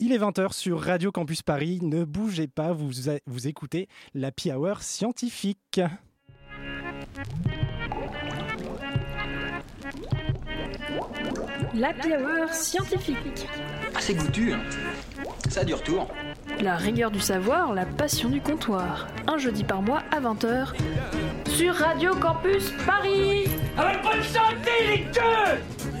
Il est 20h sur Radio Campus Paris. Ne bougez pas, vous, vous écoutez la Hour scientifique. La Hour scientifique. Ah, c'est goûtu. Hein. Ça a du retour. La rigueur du savoir, la passion du comptoir. Un jeudi par mois à 20h sur Radio Campus Paris. Avec bonne santé, les deux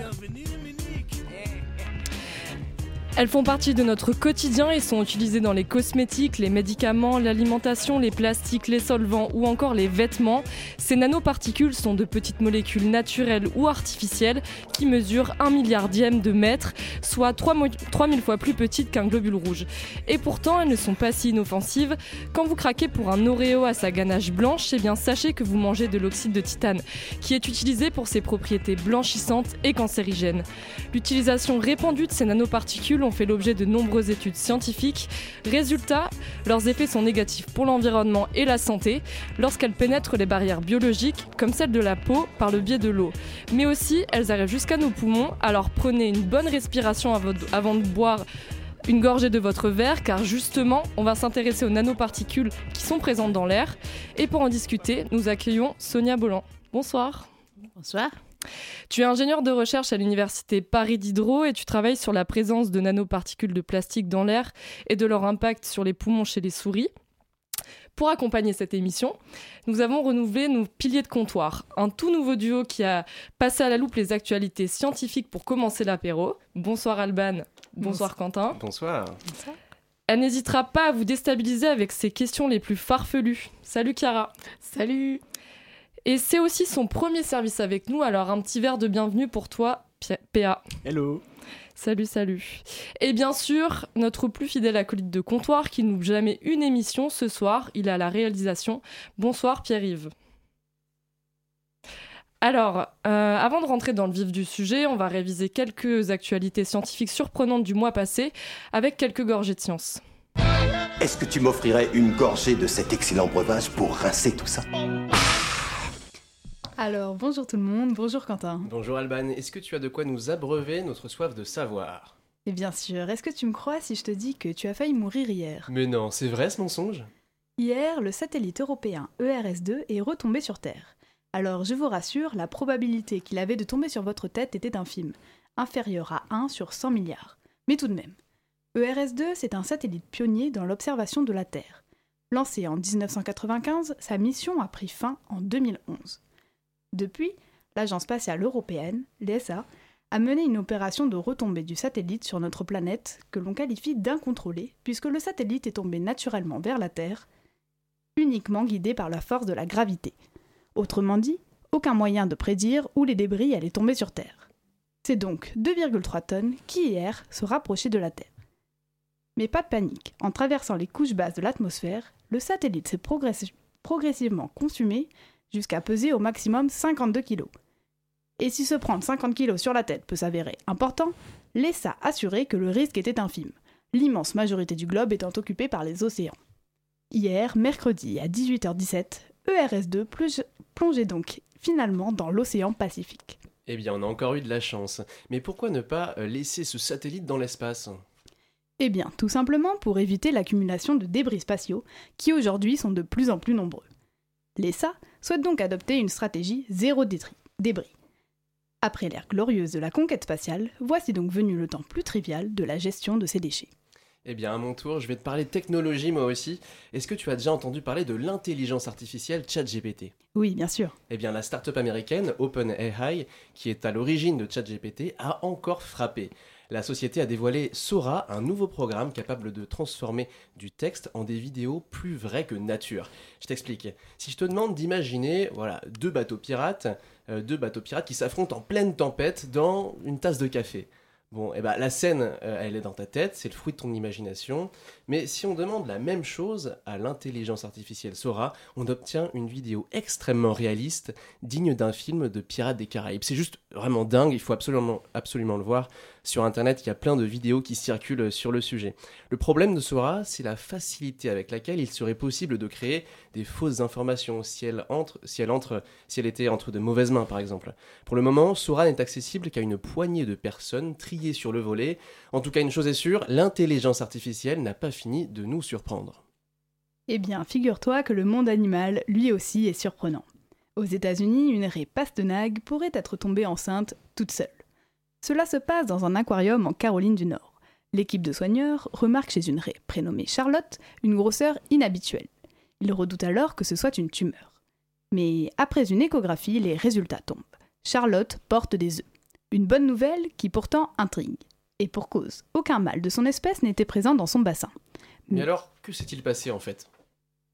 Elles font partie de notre quotidien et sont utilisées dans les cosmétiques, les médicaments, l'alimentation, les plastiques, les solvants ou encore les vêtements. Ces nanoparticules sont de petites molécules naturelles ou artificielles qui mesurent un milliardième de mètre, soit 3000 fois plus petites qu'un globule rouge. Et pourtant, elles ne sont pas si inoffensives. Quand vous craquez pour un Oreo à sa ganache blanche, eh bien sachez que vous mangez de l'oxyde de titane, qui est utilisé pour ses propriétés blanchissantes et cancérigènes. L'utilisation répandue de ces nanoparticules ont fait l'objet de nombreuses études scientifiques. Résultat, leurs effets sont négatifs pour l'environnement et la santé lorsqu'elles pénètrent les barrières biologiques, comme celle de la peau, par le biais de l'eau. Mais aussi, elles arrivent jusqu'à nos poumons, alors prenez une bonne respiration avant de boire une gorgée de votre verre car justement on va s'intéresser aux nanoparticules qui sont présentes dans l'air et pour en discuter nous accueillons Sonia Bolland. Bonsoir. Bonsoir. Tu es ingénieur de recherche à l'université Paris Diderot et tu travailles sur la présence de nanoparticules de plastique dans l'air et de leur impact sur les poumons chez les souris. Pour accompagner cette émission, nous avons renouvelé nos piliers de comptoir, un tout nouveau duo qui a passé à la loupe les actualités scientifiques pour commencer l'apéro. Bonsoir Alban, bonsoir Quentin. Bonsoir. Elle n'hésitera pas à vous déstabiliser avec ses questions les plus farfelues. Salut Chiara. Salut. Et c'est aussi son premier service avec nous, alors un petit verre de bienvenue pour toi, PA. Hello. Salut, salut. Et bien sûr, notre plus fidèle acolyte de comptoir qui n'oublie jamais une émission ce soir, il a la réalisation. Bonsoir Pierre-Yves. Alors, euh, avant de rentrer dans le vif du sujet, on va réviser quelques actualités scientifiques surprenantes du mois passé avec quelques gorgées de science. Est-ce que tu m'offrirais une gorgée de cet excellent breuvage pour rincer tout ça? Alors, bonjour tout le monde, bonjour Quentin. Bonjour Alban, est-ce que tu as de quoi nous abreuver notre soif de savoir? Et bien sûr, est-ce que tu me crois si je te dis que tu as failli mourir hier? Mais non, c'est vrai ce mensonge? Hier, le satellite européen ERS-2 est retombé sur Terre. Alors, je vous rassure, la probabilité qu'il avait de tomber sur votre tête était infime, inférieure à 1 sur 100 milliards. Mais tout de même. ERS-2, c'est un satellite pionnier dans l'observation de la Terre. Lancé en 1995, sa mission a pris fin en 2011. Depuis, l'Agence spatiale européenne, l'ESA, a mené une opération de retombée du satellite sur notre planète que l'on qualifie d'incontrôlée, puisque le satellite est tombé naturellement vers la Terre, uniquement guidé par la force de la gravité. Autrement dit, aucun moyen de prédire où les débris allaient tomber sur Terre. C'est donc 2,3 tonnes qui hier se rapprochaient de la Terre. Mais pas de panique, en traversant les couches basses de l'atmosphère, le satellite s'est progressivement consumé jusqu'à peser au maximum 52 kg. Et si se prendre 50 kg sur la tête peut s'avérer important, l'ESA assurait que le risque était infime, l'immense majorité du globe étant occupée par les océans. Hier, mercredi à 18h17, ERS-2 plongeait donc finalement dans l'océan Pacifique. Eh bien, on a encore eu de la chance. Mais pourquoi ne pas euh, laisser ce satellite dans l'espace? Eh bien, tout simplement pour éviter l'accumulation de débris spatiaux, qui aujourd'hui sont de plus en plus nombreux. L'ESA souhaite donc adopter une stratégie zéro débris. Après l'ère glorieuse de la conquête spatiale, voici donc venu le temps plus trivial de la gestion de ces déchets. Eh bien, à mon tour, je vais te parler de technologie moi aussi. Est-ce que tu as déjà entendu parler de l'intelligence artificielle ChatGPT? Oui, bien sûr. Eh bien, la start-up américaine OpenAI, qui est à l'origine de ChatGPT, a encore frappé la société a dévoilé Sora, un nouveau programme capable de transformer du texte en des vidéos plus vraies que nature. Je t'explique. Si je te demande d'imaginer, voilà, deux bateaux pirates, euh, deux bateaux pirates qui s'affrontent en pleine tempête dans une tasse de café. Bon, eh ben la scène, euh, elle est dans ta tête, c'est le fruit de ton imagination. Mais si on demande la même chose à l'intelligence artificielle Sora, on obtient une vidéo extrêmement réaliste, digne d'un film de Pirates des Caraïbes. C'est juste vraiment dingue, il faut absolument, absolument le voir Sur Internet, il y a plein de vidéos qui circulent sur le sujet. Le problème de Sora, c'est la facilité avec laquelle il serait possible de créer des fausses informations si elle, entre, si elle, entre, si elle était entre de mauvaises mains, par exemple. Pour le moment, Sora n'est accessible qu'à une poignée de personnes triées sur le volet. En tout cas, une chose est sûre, l'intelligence artificielle n'a pas fini de nous surprendre. Eh bien, figure-toi que le monde animal, lui aussi, est surprenant. Aux États-Unis, une raie pastenague pourrait être tombée enceinte toute seule. Cela se passe dans un aquarium en Caroline du Nord. L'équipe de soigneurs remarque chez une raie prénommée Charlotte une grosseur inhabituelle. Ils redoutent alors que ce soit une tumeur. Mais après une échographie, les résultats tombent. Charlotte porte des œufs. Une bonne nouvelle qui pourtant intrigue. Et pour cause, aucun mâle de son espèce n'était présent dans son bassin. Mais alors, que s'est-il passé en fait?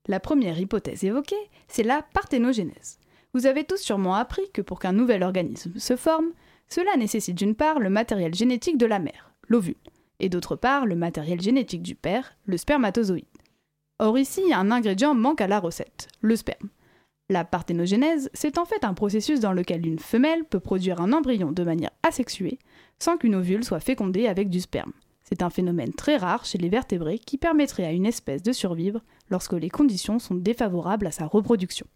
La première hypothèse évoquée, c'est la parthénogénèse. Vous avez tous sûrement appris que pour qu'un nouvel organisme se forme, cela nécessite d'une part le matériel génétique de la mère, l'ovule, et d'autre part le matériel génétique du père, le spermatozoïde. Or ici, un ingrédient manque à la recette, le sperme. La parthénogénèse, c'est en fait un processus dans lequel une femelle peut produire un embryon de manière asexuée, sans qu'une ovule soit fécondée avec du sperme. C'est un phénomène très rare chez les vertébrés qui permettrait à une espèce de survivre lorsque les conditions sont défavorables à sa reproduction.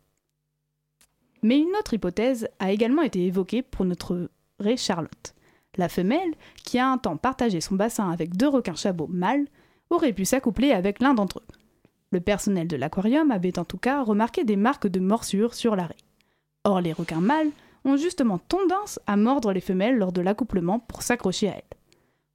Mais une autre hypothèse a également été évoquée pour notre raie Charlotte. La femelle, qui a un temps partagé son bassin avec deux requins chabots mâles, aurait pu s'accoupler avec l'un d'entre eux. Le personnel de l'aquarium avait en tout cas remarqué des marques de morsure sur la raie. Or, les requins mâles ont justement tendance à mordre les femelles lors de l'accouplement pour s'accrocher à elles.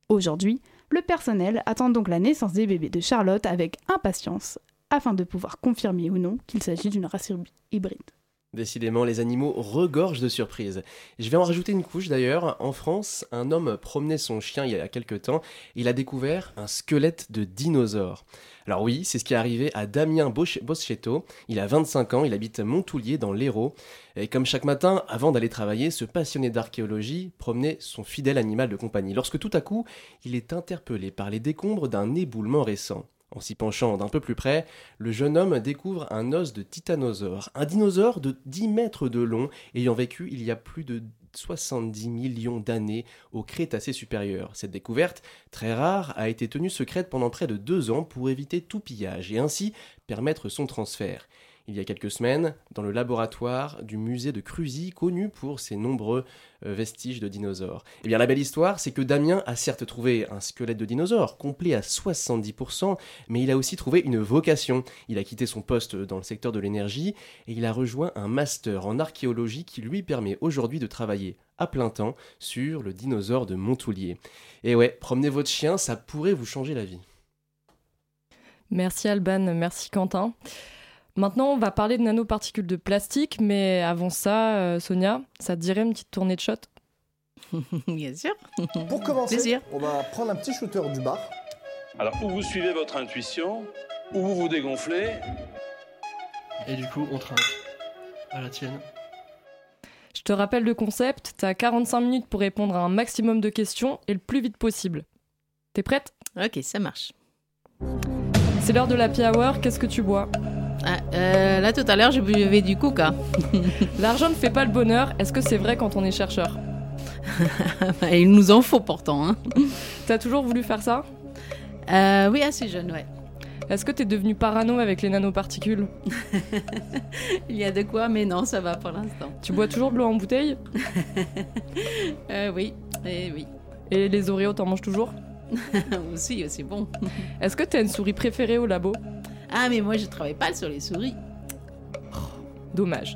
Aujourd'hui, le personnel attend donc la naissance des bébés de Charlotte avec impatience afin de pouvoir confirmer ou non qu'il s'agit d'une race hybride. Décidément, les animaux regorgent de surprises. Je vais en rajouter une couche d'ailleurs. En France, un homme promenait son chien il y a quelques temps. Il a découvert un squelette de dinosaure. Alors oui, c'est ce qui est arrivé à Damien Boschetto. Il a 25 ans, il habite Montoulier dans l'Hérault. Et comme chaque matin, avant d'aller travailler, ce passionné d'archéologie promenait son fidèle animal de compagnie. Lorsque tout à coup, il est interpellé par les décombres d'un éboulement récent. En s'y penchant d'un peu plus près, le jeune homme découvre un os de titanosaure, un dinosaure de 10 mètres de long ayant vécu il y a plus de 70 millions d'années au Crétacé supérieur. Cette découverte, très rare, a été tenue secrète pendant près de deux ans pour éviter tout pillage et ainsi permettre son transfert il y a quelques semaines dans le laboratoire du musée de Cruzy, connu pour ses nombreux euh, vestiges de dinosaures. Eh bien, la belle histoire, c'est que Damien a certes trouvé un squelette de dinosaure, complet à 70%, mais il a aussi trouvé une vocation. Il a quitté son poste dans le secteur de l'énergie et il a rejoint un master en archéologie qui lui permet aujourd'hui de travailler à plein temps sur le dinosaure de Montoulier. Et ouais, promenez votre chien, ça pourrait vous changer la vie. Merci Alban, merci Quentin. Maintenant, on va parler de nanoparticules de plastique, mais avant ça, euh, Sonia, ça te dirait une petite tournée de shot? Bien sûr. Pour commencer, on va prendre un petit shooter du bar. Alors, ou vous suivez votre intuition, ou vous vous dégonflez. Et du coup, on trinque. À la tienne. Je te rappelle le concept, t'as 45 minutes pour répondre à un maximum de questions et le plus vite possible. T'es prête? Ok, ça marche. C'est l'heure de la hour, qu'est-ce que tu bois? Ah, euh, là, tout à l'heure, je buvais du coca. L'argent ne fait pas le bonheur. Est-ce que c'est vrai quand on est chercheur? Il nous en faut pourtant. Hein. T'as toujours voulu faire ça? Euh, Oui, assez jeune, ouais. Est-ce que t'es devenu parano avec les nanoparticules? Il y a de quoi, mais non, ça va pour l'instant. Tu bois toujours de l'eau en bouteille? Euh, Oui, et oui. Et les Oreos, t'en manges toujours? Aussi, c'est bon. Est-ce que t'as une souris préférée au labo? Ah, mais moi, je travaille pas sur les souris. dommage.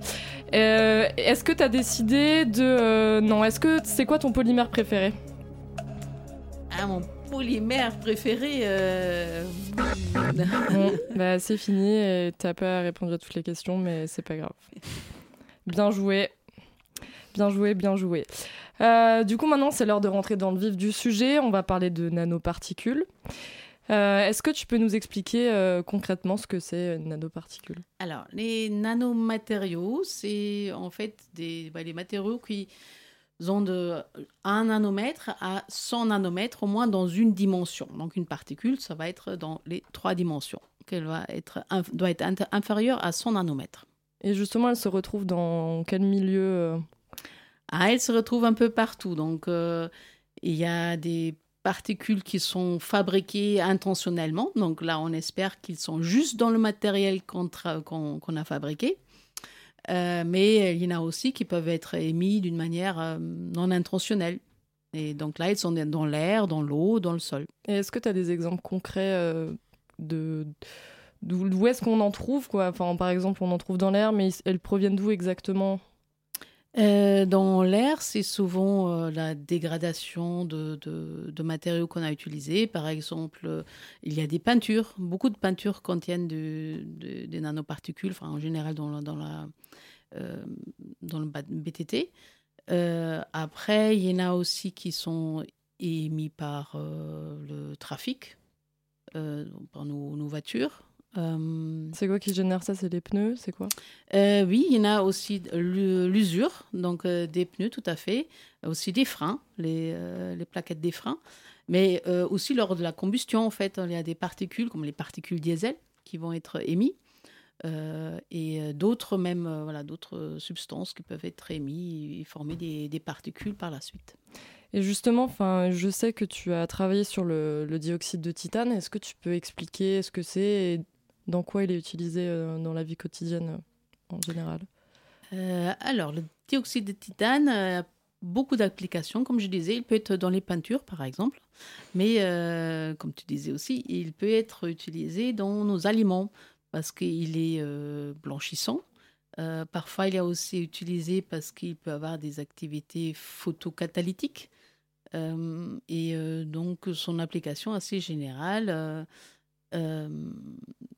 Euh, est-ce que tu as décidé de. Euh, non, est-ce que c'est quoi ton polymère préféré? Ah, mon polymère préféré. Euh... bon, bah, c'est fini. T'as pas à répondre à toutes les questions, mais c'est pas grave. Bien joué. Bien joué, bien joué. Euh, du coup, maintenant, c'est l'heure de rentrer dans le vif du sujet. On va parler de nanoparticules. Euh, est-ce que tu peux nous expliquer euh, concrètement ce que c'est une nanoparticule? Alors, les nanomatériaux, c'est en fait des, bah, les matériaux qui ont de 1 nanomètre à 100 nanomètres, au moins dans une dimension. Donc, une particule, ça va être dans les trois dimensions, qu'elle va être, doit être inférieure à 100 nanomètres. Et justement, elle se retrouve dans quel milieu euh? ah, Elle se retrouve un peu partout. Donc, Il y a des particules qui sont fabriquées intentionnellement. Donc là, on espère qu'ils sont juste dans le matériel qu'on a fabriqué. Euh, mais il y en a aussi qui peuvent être émis d'une manière euh, non intentionnelle. Et donc là, ils sont dans l'air, dans l'eau, dans le sol. Est-ce que tu as des exemples concrets euh, de d'où est-ce qu'on en trouve quoi? Enfin, Par exemple, on en trouve dans l'air, mais elles proviennent d'où exactement? Euh, dans l'air, c'est souvent euh, la dégradation de, matériaux qu'on a utilisés. Par exemple, il y a des peintures. Beaucoup de peintures contiennent des nanoparticules, en général euh, dans le BTT. après, il y en a aussi qui sont émis par le trafic, par nos voitures. Euh, c'est quoi qui génère ça? C'est les pneus? C'est quoi? Euh, Oui, il y en a aussi l'usure, donc euh, des pneus tout à fait, aussi des freins, les, les plaquettes des freins, mais aussi lors de la combustion, en fait, il y a des particules, comme les particules diesel, qui vont être émises. et d'autres même voilà d'autres substances qui peuvent être émises et former des, des particules par la suite. Et justement, enfin, je sais que tu as travaillé sur le, le dioxyde de titane. Est-ce que tu peux expliquer ce que c'est dans quoi il est utilisé euh, dans la vie quotidienne euh, en général? Euh, Alors, le dioxyde de titane a beaucoup d'applications. Comme je disais, il peut être dans les peintures, par exemple. Mais, comme tu disais aussi, il peut être utilisé dans nos aliments parce qu'il est blanchissant. parfois, il est aussi utilisé parce qu'il peut avoir des activités photocatalytiques. et donc, son application assez générale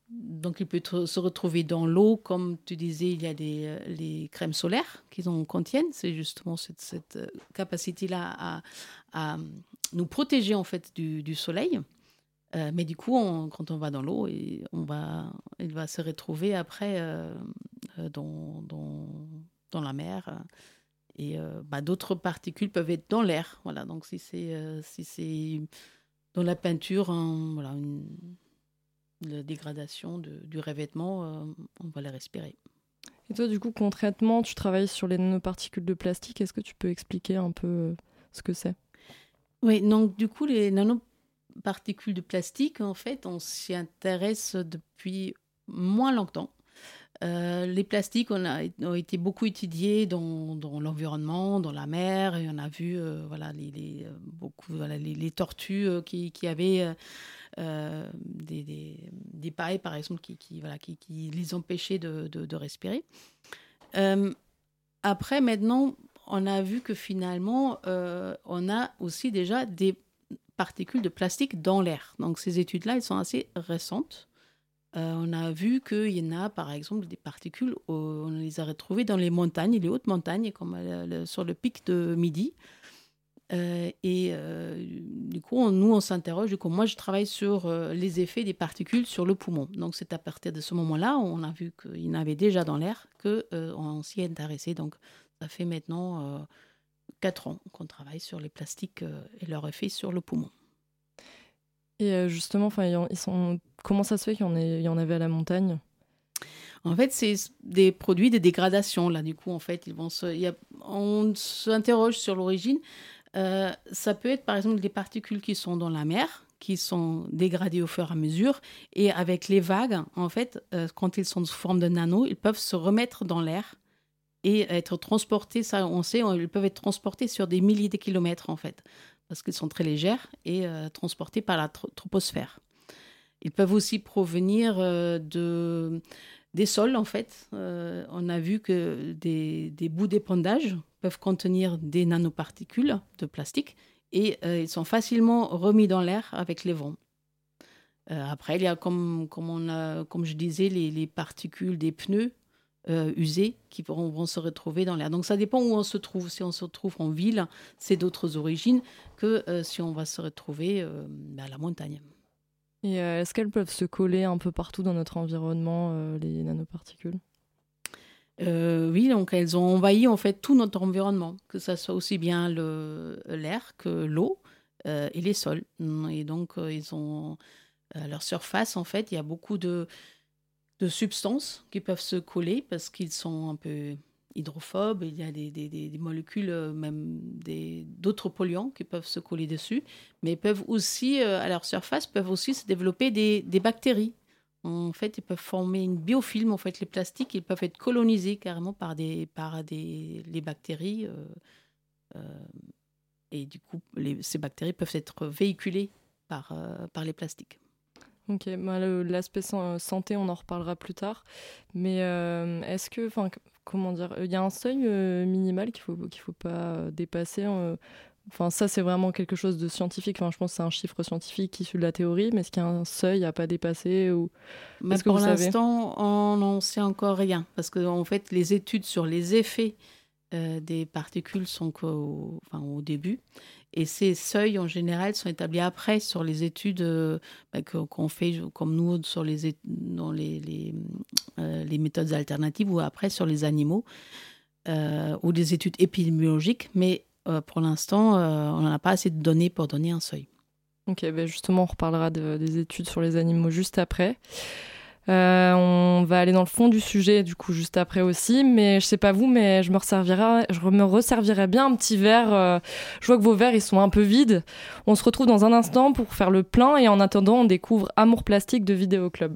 donc il peut se retrouver dans l'eau, comme tu disais, il y a euh, les crèmes solaires qui en contiennent. C'est justement cette, euh, capacité-là à, à, nous protéger en fait du, soleil. Euh, mais du coup, quand on va dans l'eau, il va se retrouver après dans, la mer. Et bah, d'autres particules peuvent être dans l'air. Voilà. Donc si c'est si c'est dans la peinture, voilà, une, la dégradation du revêtement, euh, on va les respirer. Et toi, du coup, concrètement, tu travailles sur les nanoparticules de plastique. Est-ce que tu peux expliquer un peu euh, ce que c'est? Oui, donc du coup, les nanoparticules de plastique, en fait, on s'y intéresse depuis moins longtemps. Euh, les plastiques on a, ont été beaucoup étudiés dans, dans l'environnement, dans la mer, et on a vu voilà, les, beaucoup, voilà, les, tortues qui, qui avaient euh, des, des, des, pailles, par exemple, qui, qui, voilà, qui, qui les empêchaient de, de, respirer. Euh, après, maintenant, on a vu que finalement, euh, on a aussi déjà des particules de plastique dans l'air. Donc ces études-là, elles sont assez récentes. on a vu qu'il y en a, par exemple, des particules, on les a retrouvées dans les montagnes, les hautes montagnes, comme sur le pic de Midi. Euh, et euh, du coup, nous, on s'interroge. Du coup, moi, je travaille sur euh, les effets des particules sur le poumon. Donc, c'est à partir de ce moment-là, on a vu qu'il y en avait déjà dans l'air, qu'on s'y est intéressé. Donc, ça fait maintenant quatre ans qu'on travaille sur les plastiques et leur effet sur le poumon. Et justement, ils sont... comment ça se fait qu'il y, y en avait à la montagne? En fait, c'est des produits de dégradation. Là, du coup, en fait, ils vont se, y a, on s'interroge sur l'origine. Euh, ça peut être par exemple des particules qui sont dans la mer, qui sont dégradées au fur et à mesure. Et avec les vagues, en fait, euh, quand ils sont sous forme de nano, ils peuvent se remettre dans l'air et être transportés. Ça, on sait, ils peuvent être transportés sur des milliers de kilomètres, en fait, parce qu'ils sont très légers et euh, transportés par la troposphère. Ils peuvent aussi provenir de des sols, en fait. on a vu que des, des bouts d'épandage peuvent contenir des nanoparticules de plastique et euh, ils sont facilement remis dans l'air avec les vents. Euh, après, il y a, comme, comme, on a, comme je disais, les, les particules des pneus euh, usés qui vont, vont, se retrouver dans l'air. Donc ça dépend où on se trouve. Si on se trouve en ville, c'est d'autres origines que si on va se retrouver à la montagne. Est-ce qu'elles peuvent se coller un peu partout dans notre environnement, les nanoparticules? Euh, oui, donc elles ont envahi en fait tout notre environnement, que ce soit aussi bien l'air que l'eau euh, et les sols. Et donc euh, ils ont à leur surface en fait, il y a beaucoup de, substances qui peuvent se coller parce qu'ils sont un peu hydrophobes, il y a des molécules, même d'autres polluants qui peuvent se coller dessus, mais peuvent aussi, à leur surface, peuvent aussi se développer des, bactéries. En fait, ils peuvent former une biofilm. En fait, les plastiques, ils peuvent être colonisés carrément par des, par des les bactéries. et du coup, ces bactéries peuvent être véhiculées par, par les plastiques. Ok, bah, l'aspect santé, on en reparlera plus tard. Mais euh, est-ce que, enfin, comment dire, il y a un seuil euh, minimal qu'il faut qu'il faut pas dépasser. Euh, enfin, ça, c'est vraiment quelque chose de scientifique. Enfin, je pense que c'est un chiffre scientifique issu de la théorie, mais est-ce qu'il y a un seuil à pas dépasser ou mais Pour l'instant, on n'en sait encore rien, parce que en fait, les études sur les effets des particules sont qu'au enfin, au début. Et ces seuils, en général, sont établis après sur les études euh, bah, qu'on fait, comme nous, sur les, dans les, les, euh, les, méthodes alternatives ou après sur les animaux euh, ou des études épidémiologiques. Mais pour l'instant, on n'a pas assez de données pour donner un seuil. Ok, ben justement, on reparlera des études sur les animaux juste après. Euh, on va aller dans le fond du sujet du coup juste après aussi, mais je sais pas vous, mais je me resservirai, je me resservirai bien un petit verre. Euh, je vois que vos verres ils sont un peu vides. On se retrouve dans un instant pour faire le plein et en attendant on découvre Amour plastique de Vidéo Club.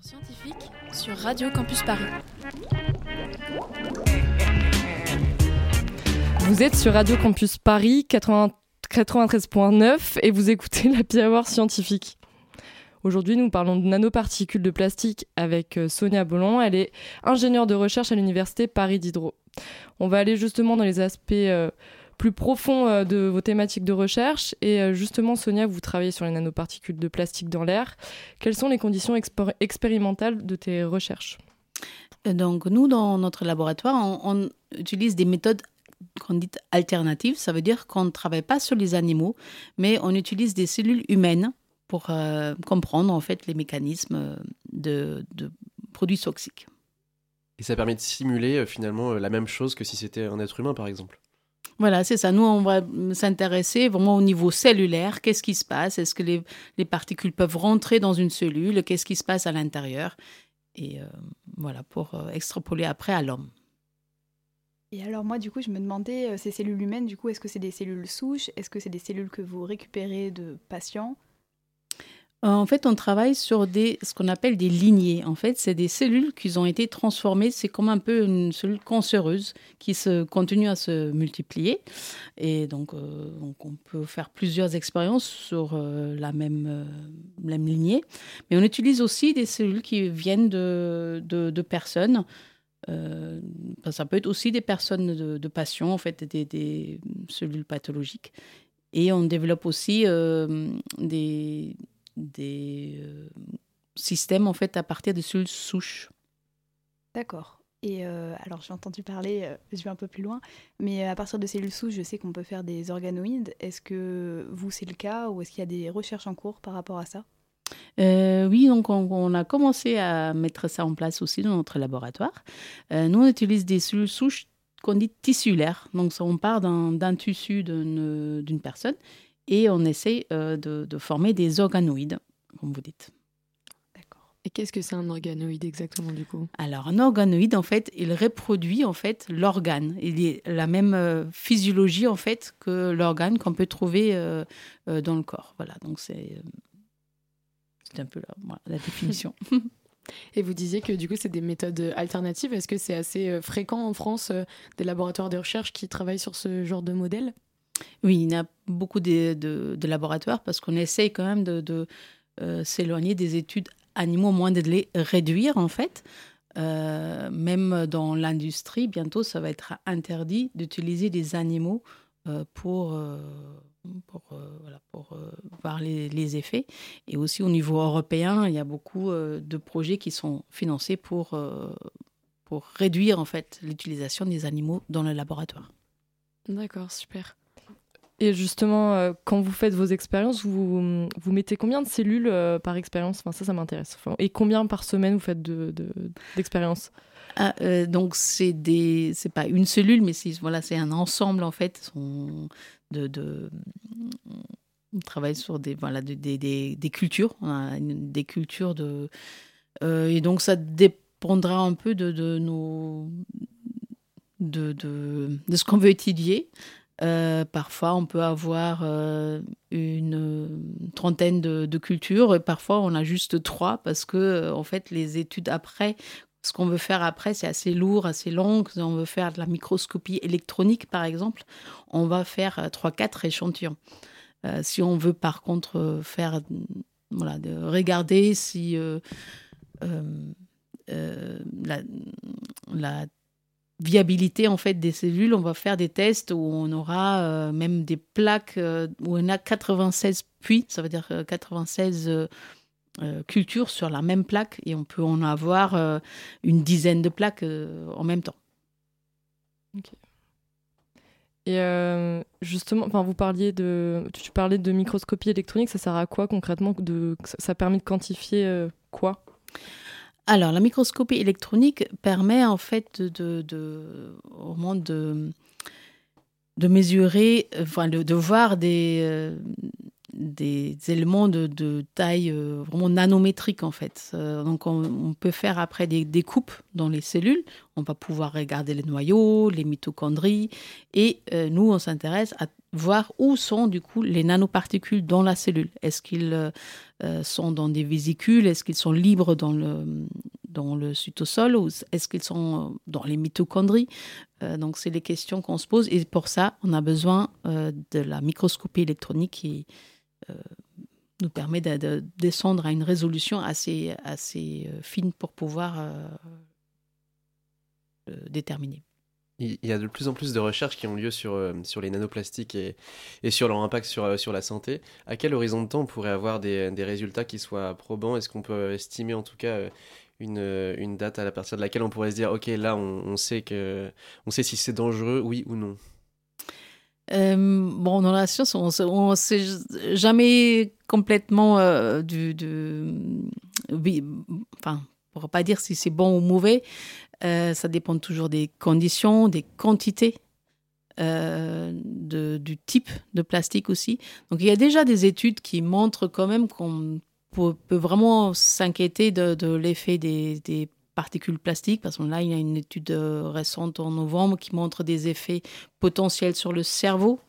scientifique sur Radio Campus Paris. Vous êtes sur Radio Campus Paris 93.9 et vous écoutez la Piawar scientifique. Aujourd'hui, nous parlons de nanoparticules de plastique avec euh, Sonia Bollon. Elle est ingénieure de recherche à l'université Paris Diderot. On va aller justement dans les aspects euh, plus profonds euh, de vos thématiques de recherche. Et justement, Sonia, vous travaillez sur les nanoparticules de plastique dans l'air. Quelles sont les conditions expérimentales de tes recherches? Donc, nous, dans notre laboratoire, on, on utilise des méthodes qu'on dit alternatives, ça veut dire qu'on ne travaille pas sur les animaux, mais on utilise des cellules humaines pour euh, comprendre en fait les mécanismes de, produits toxiques. Et ça permet de simuler euh, finalement euh, la même chose que si c'était un être humain par exemple? Voilà, c'est ça. Nous, on va s'intéresser vraiment au niveau cellulaire. Qu'est-ce qui se passe? Est-ce que les, les, particules peuvent rentrer dans une cellule? Qu'est-ce qui se passe à l'intérieur? Et voilà, pour extrapoler après à l'homme. Et alors moi du coup je me demandais, ces cellules humaines, du coup est-ce que c'est des cellules souches? Est-ce que c'est des cellules que vous récupérez de patients? euh, en fait, on travaille sur des, ce qu'on appelle des lignées. En fait, c'est des cellules qui ont été transformées. C'est comme un peu une cellule cancéreuse qui continue à se multiplier. Et donc, euh, on peut faire plusieurs expériences sur euh, la même, lignée. Mais on utilise aussi des cellules qui viennent de, de, personnes. ça peut être aussi des personnes de, patients, en fait, des, cellules pathologiques. Et on développe aussi des des euh, systèmes en fait à partir de cellules souches. D'accord. Et euh, alors j'ai entendu parler, euh, je vais un peu plus loin, mais à partir de cellules souches, je sais qu'on peut faire des organoïdes. Est-ce que vous c'est le cas ou est-ce qu'il y a des recherches en cours par rapport à ça? Oui, donc on, a commencé à mettre ça en place aussi dans notre laboratoire. nous, on utilise des cellules souches qu'on dit tissulaires. Donc, on part d'un tissu d'une personne et on essaie euh, de, former des organoïdes, comme vous dites. D'accord. Et qu'est-ce que c'est un organoïde exactement du coup? Alors un organoïde en fait, il reproduit en fait l'organe. Il est la même euh, physiologie en fait que l'organe qu'on peut trouver euh, dans le corps. Voilà, donc c'est un peu la définition. Et vous disiez que du coup, c'est des méthodes alternatives. Est-ce que c'est assez fréquent en France des laboratoires de recherche qui travaillent sur ce genre de modèle? Oui, il y a beaucoup de, laboratoires parce qu'on essaye quand même de, euh, s'éloigner des études animaux, moins de les réduire en fait. Euh, même dans l'industrie, bientôt, ça va être interdit d'utiliser des animaux euh, pour, voir les, les, effets. Et aussi au niveau européen, il y a beaucoup de projets qui sont financés pour, pour réduire en fait l'utilisation des animaux dans le laboratoire. D'accord, super. Et justement, euh, quand vous faites vos expériences, vous, vous mettez combien de cellules euh, par expérience? Enfin, ça, ça m'intéresse. et combien par semaine vous faites d'expériences de, ah, euh, Donc, c'est des, c'est pas une cellule, mais c'est voilà, un ensemble en fait. de, de, on travaille sur des voilà des, des, des cultures, des cultures de, et donc ça dépendra un peu de, de nos de, de, de, ce qu'on veut étudier. Euh, parfois, on peut avoir euh, une trentaine de, cultures et parfois on a juste trois parce que, euh, en fait, les études après, ce qu'on veut faire après, c'est assez lourd, assez long. Si on veut faire de la microscopie électronique, par exemple, on va faire trois, quatre échantillons. si on veut, par contre, faire, voilà, de regarder si la viabilité en fait des cellules, on va faire des tests où on aura euh, même des plaques euh, où on a 96 puits, ça veut dire 96 euh, cultures sur la même plaque et on peut en avoir une dizaine de plaques en même temps. Et justement, vous parliez de, tu parlais de microscopie électronique, ça sert à quoi concrètement de, Ça permet de quantifier quoi? Alors, la microscopie électronique permet en fait de, de, mesurer, de, voir des, euh, des éléments de, taille euh, vraiment nanométrique en fait. Euh, donc, on, peut faire après des, des, coupes dans les cellules. On va pouvoir regarder les noyaux, les mitochondries. Et nous, on s'intéresse à voir où sont du coup les nanoparticules dans la cellule. Est-ce qu'ils euh, euh, sont dans des vésicules? Est-ce qu'ils sont libres dans le, dans le cytosol ou est-ce qu'ils sont dans les mitochondries? Donc, c'est les questions qu'on se pose. Et pour ça, on a besoin de la microscopie électronique qui nous permet de, descendre à une résolution assez, assez fine pour pouvoir déterminer il y a de plus en plus de recherches qui ont lieu sur, euh, sur les nanoplastiques et, et sur leur impact sur, euh, sur la santé. À quel horizon de temps on pourrait avoir des, des résultats qui soient probants? Est-ce qu'on peut estimer en tout cas euh, une, une, date à partir de laquelle on pourrait se dire ok là on, sait, que, on sait si c'est dangereux, oui ou non? Bon, dans la science, on ne sait jamais complètement du, du, enfin, on ne pourra pas dire si c'est bon ou mauvais. Euh, ça dépend toujours des conditions, des quantités, euh, de, du type de plastique aussi. Donc il y a déjà des études qui montrent quand même qu'on peut, vraiment s'inquiéter de, l'effet des, particules plastiques, parce que là, il y a une étude euh, récente en novembre qui montre des effets potentiels sur le cerveau.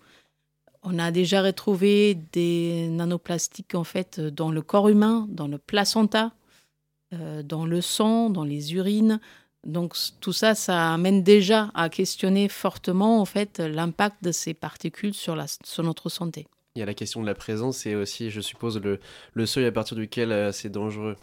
On a déjà retrouvé des nanoplastiques en fait dans le corps humain, dans le placenta, dans le sang, dans les urines, donc tout ça, ça amène déjà à questionner fortement en fait l'impact de ces particules sur, la, sur notre santé. Il y a la question de la présence et aussi, je suppose, le, le seuil à partir duquel euh, c'est dangereux.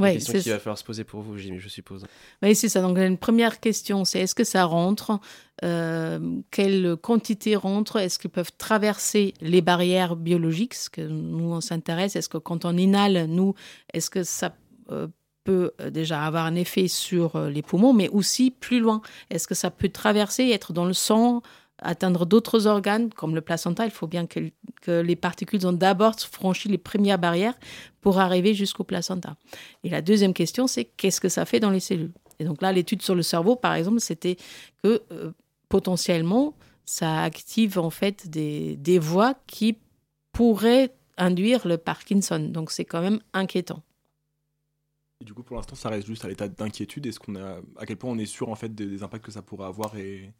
La question qu'il va falloir se poser pour vous, Jimmy, je suppose. Oui, c'est ça. Donc, une première question, c'est est-ce que ça rentre euh, Quelle quantité rentre? Est-ce qu'ils peuvent traverser les barrières biologiques? Ce que nous, on s'intéresse. Est-ce que quand on inhale, nous, est-ce que ça euh, peut euh, déjà avoir un effet sur euh, les poumons, mais aussi plus loin. Est-ce que ça peut traverser, être dans le sang, atteindre d'autres organes comme le placenta? Il faut bien que, les particules ont d'abord franchi les premières barrières pour arriver jusqu'au placenta. Et la deuxième question, c'est qu'est-ce que ça fait dans les cellules? Et donc là, l'étude sur le cerveau, par exemple, c'était que euh, potentiellement, ça active en fait des, des voies qui pourraient induire le Parkinson. Donc c'est quand même inquiétant. Et du coup, pour l'instant, ça reste juste à l'état d'inquiétude. Est-ce qu'on a, à quel point on est sûr en fait des, impacts que ça pourrait avoir et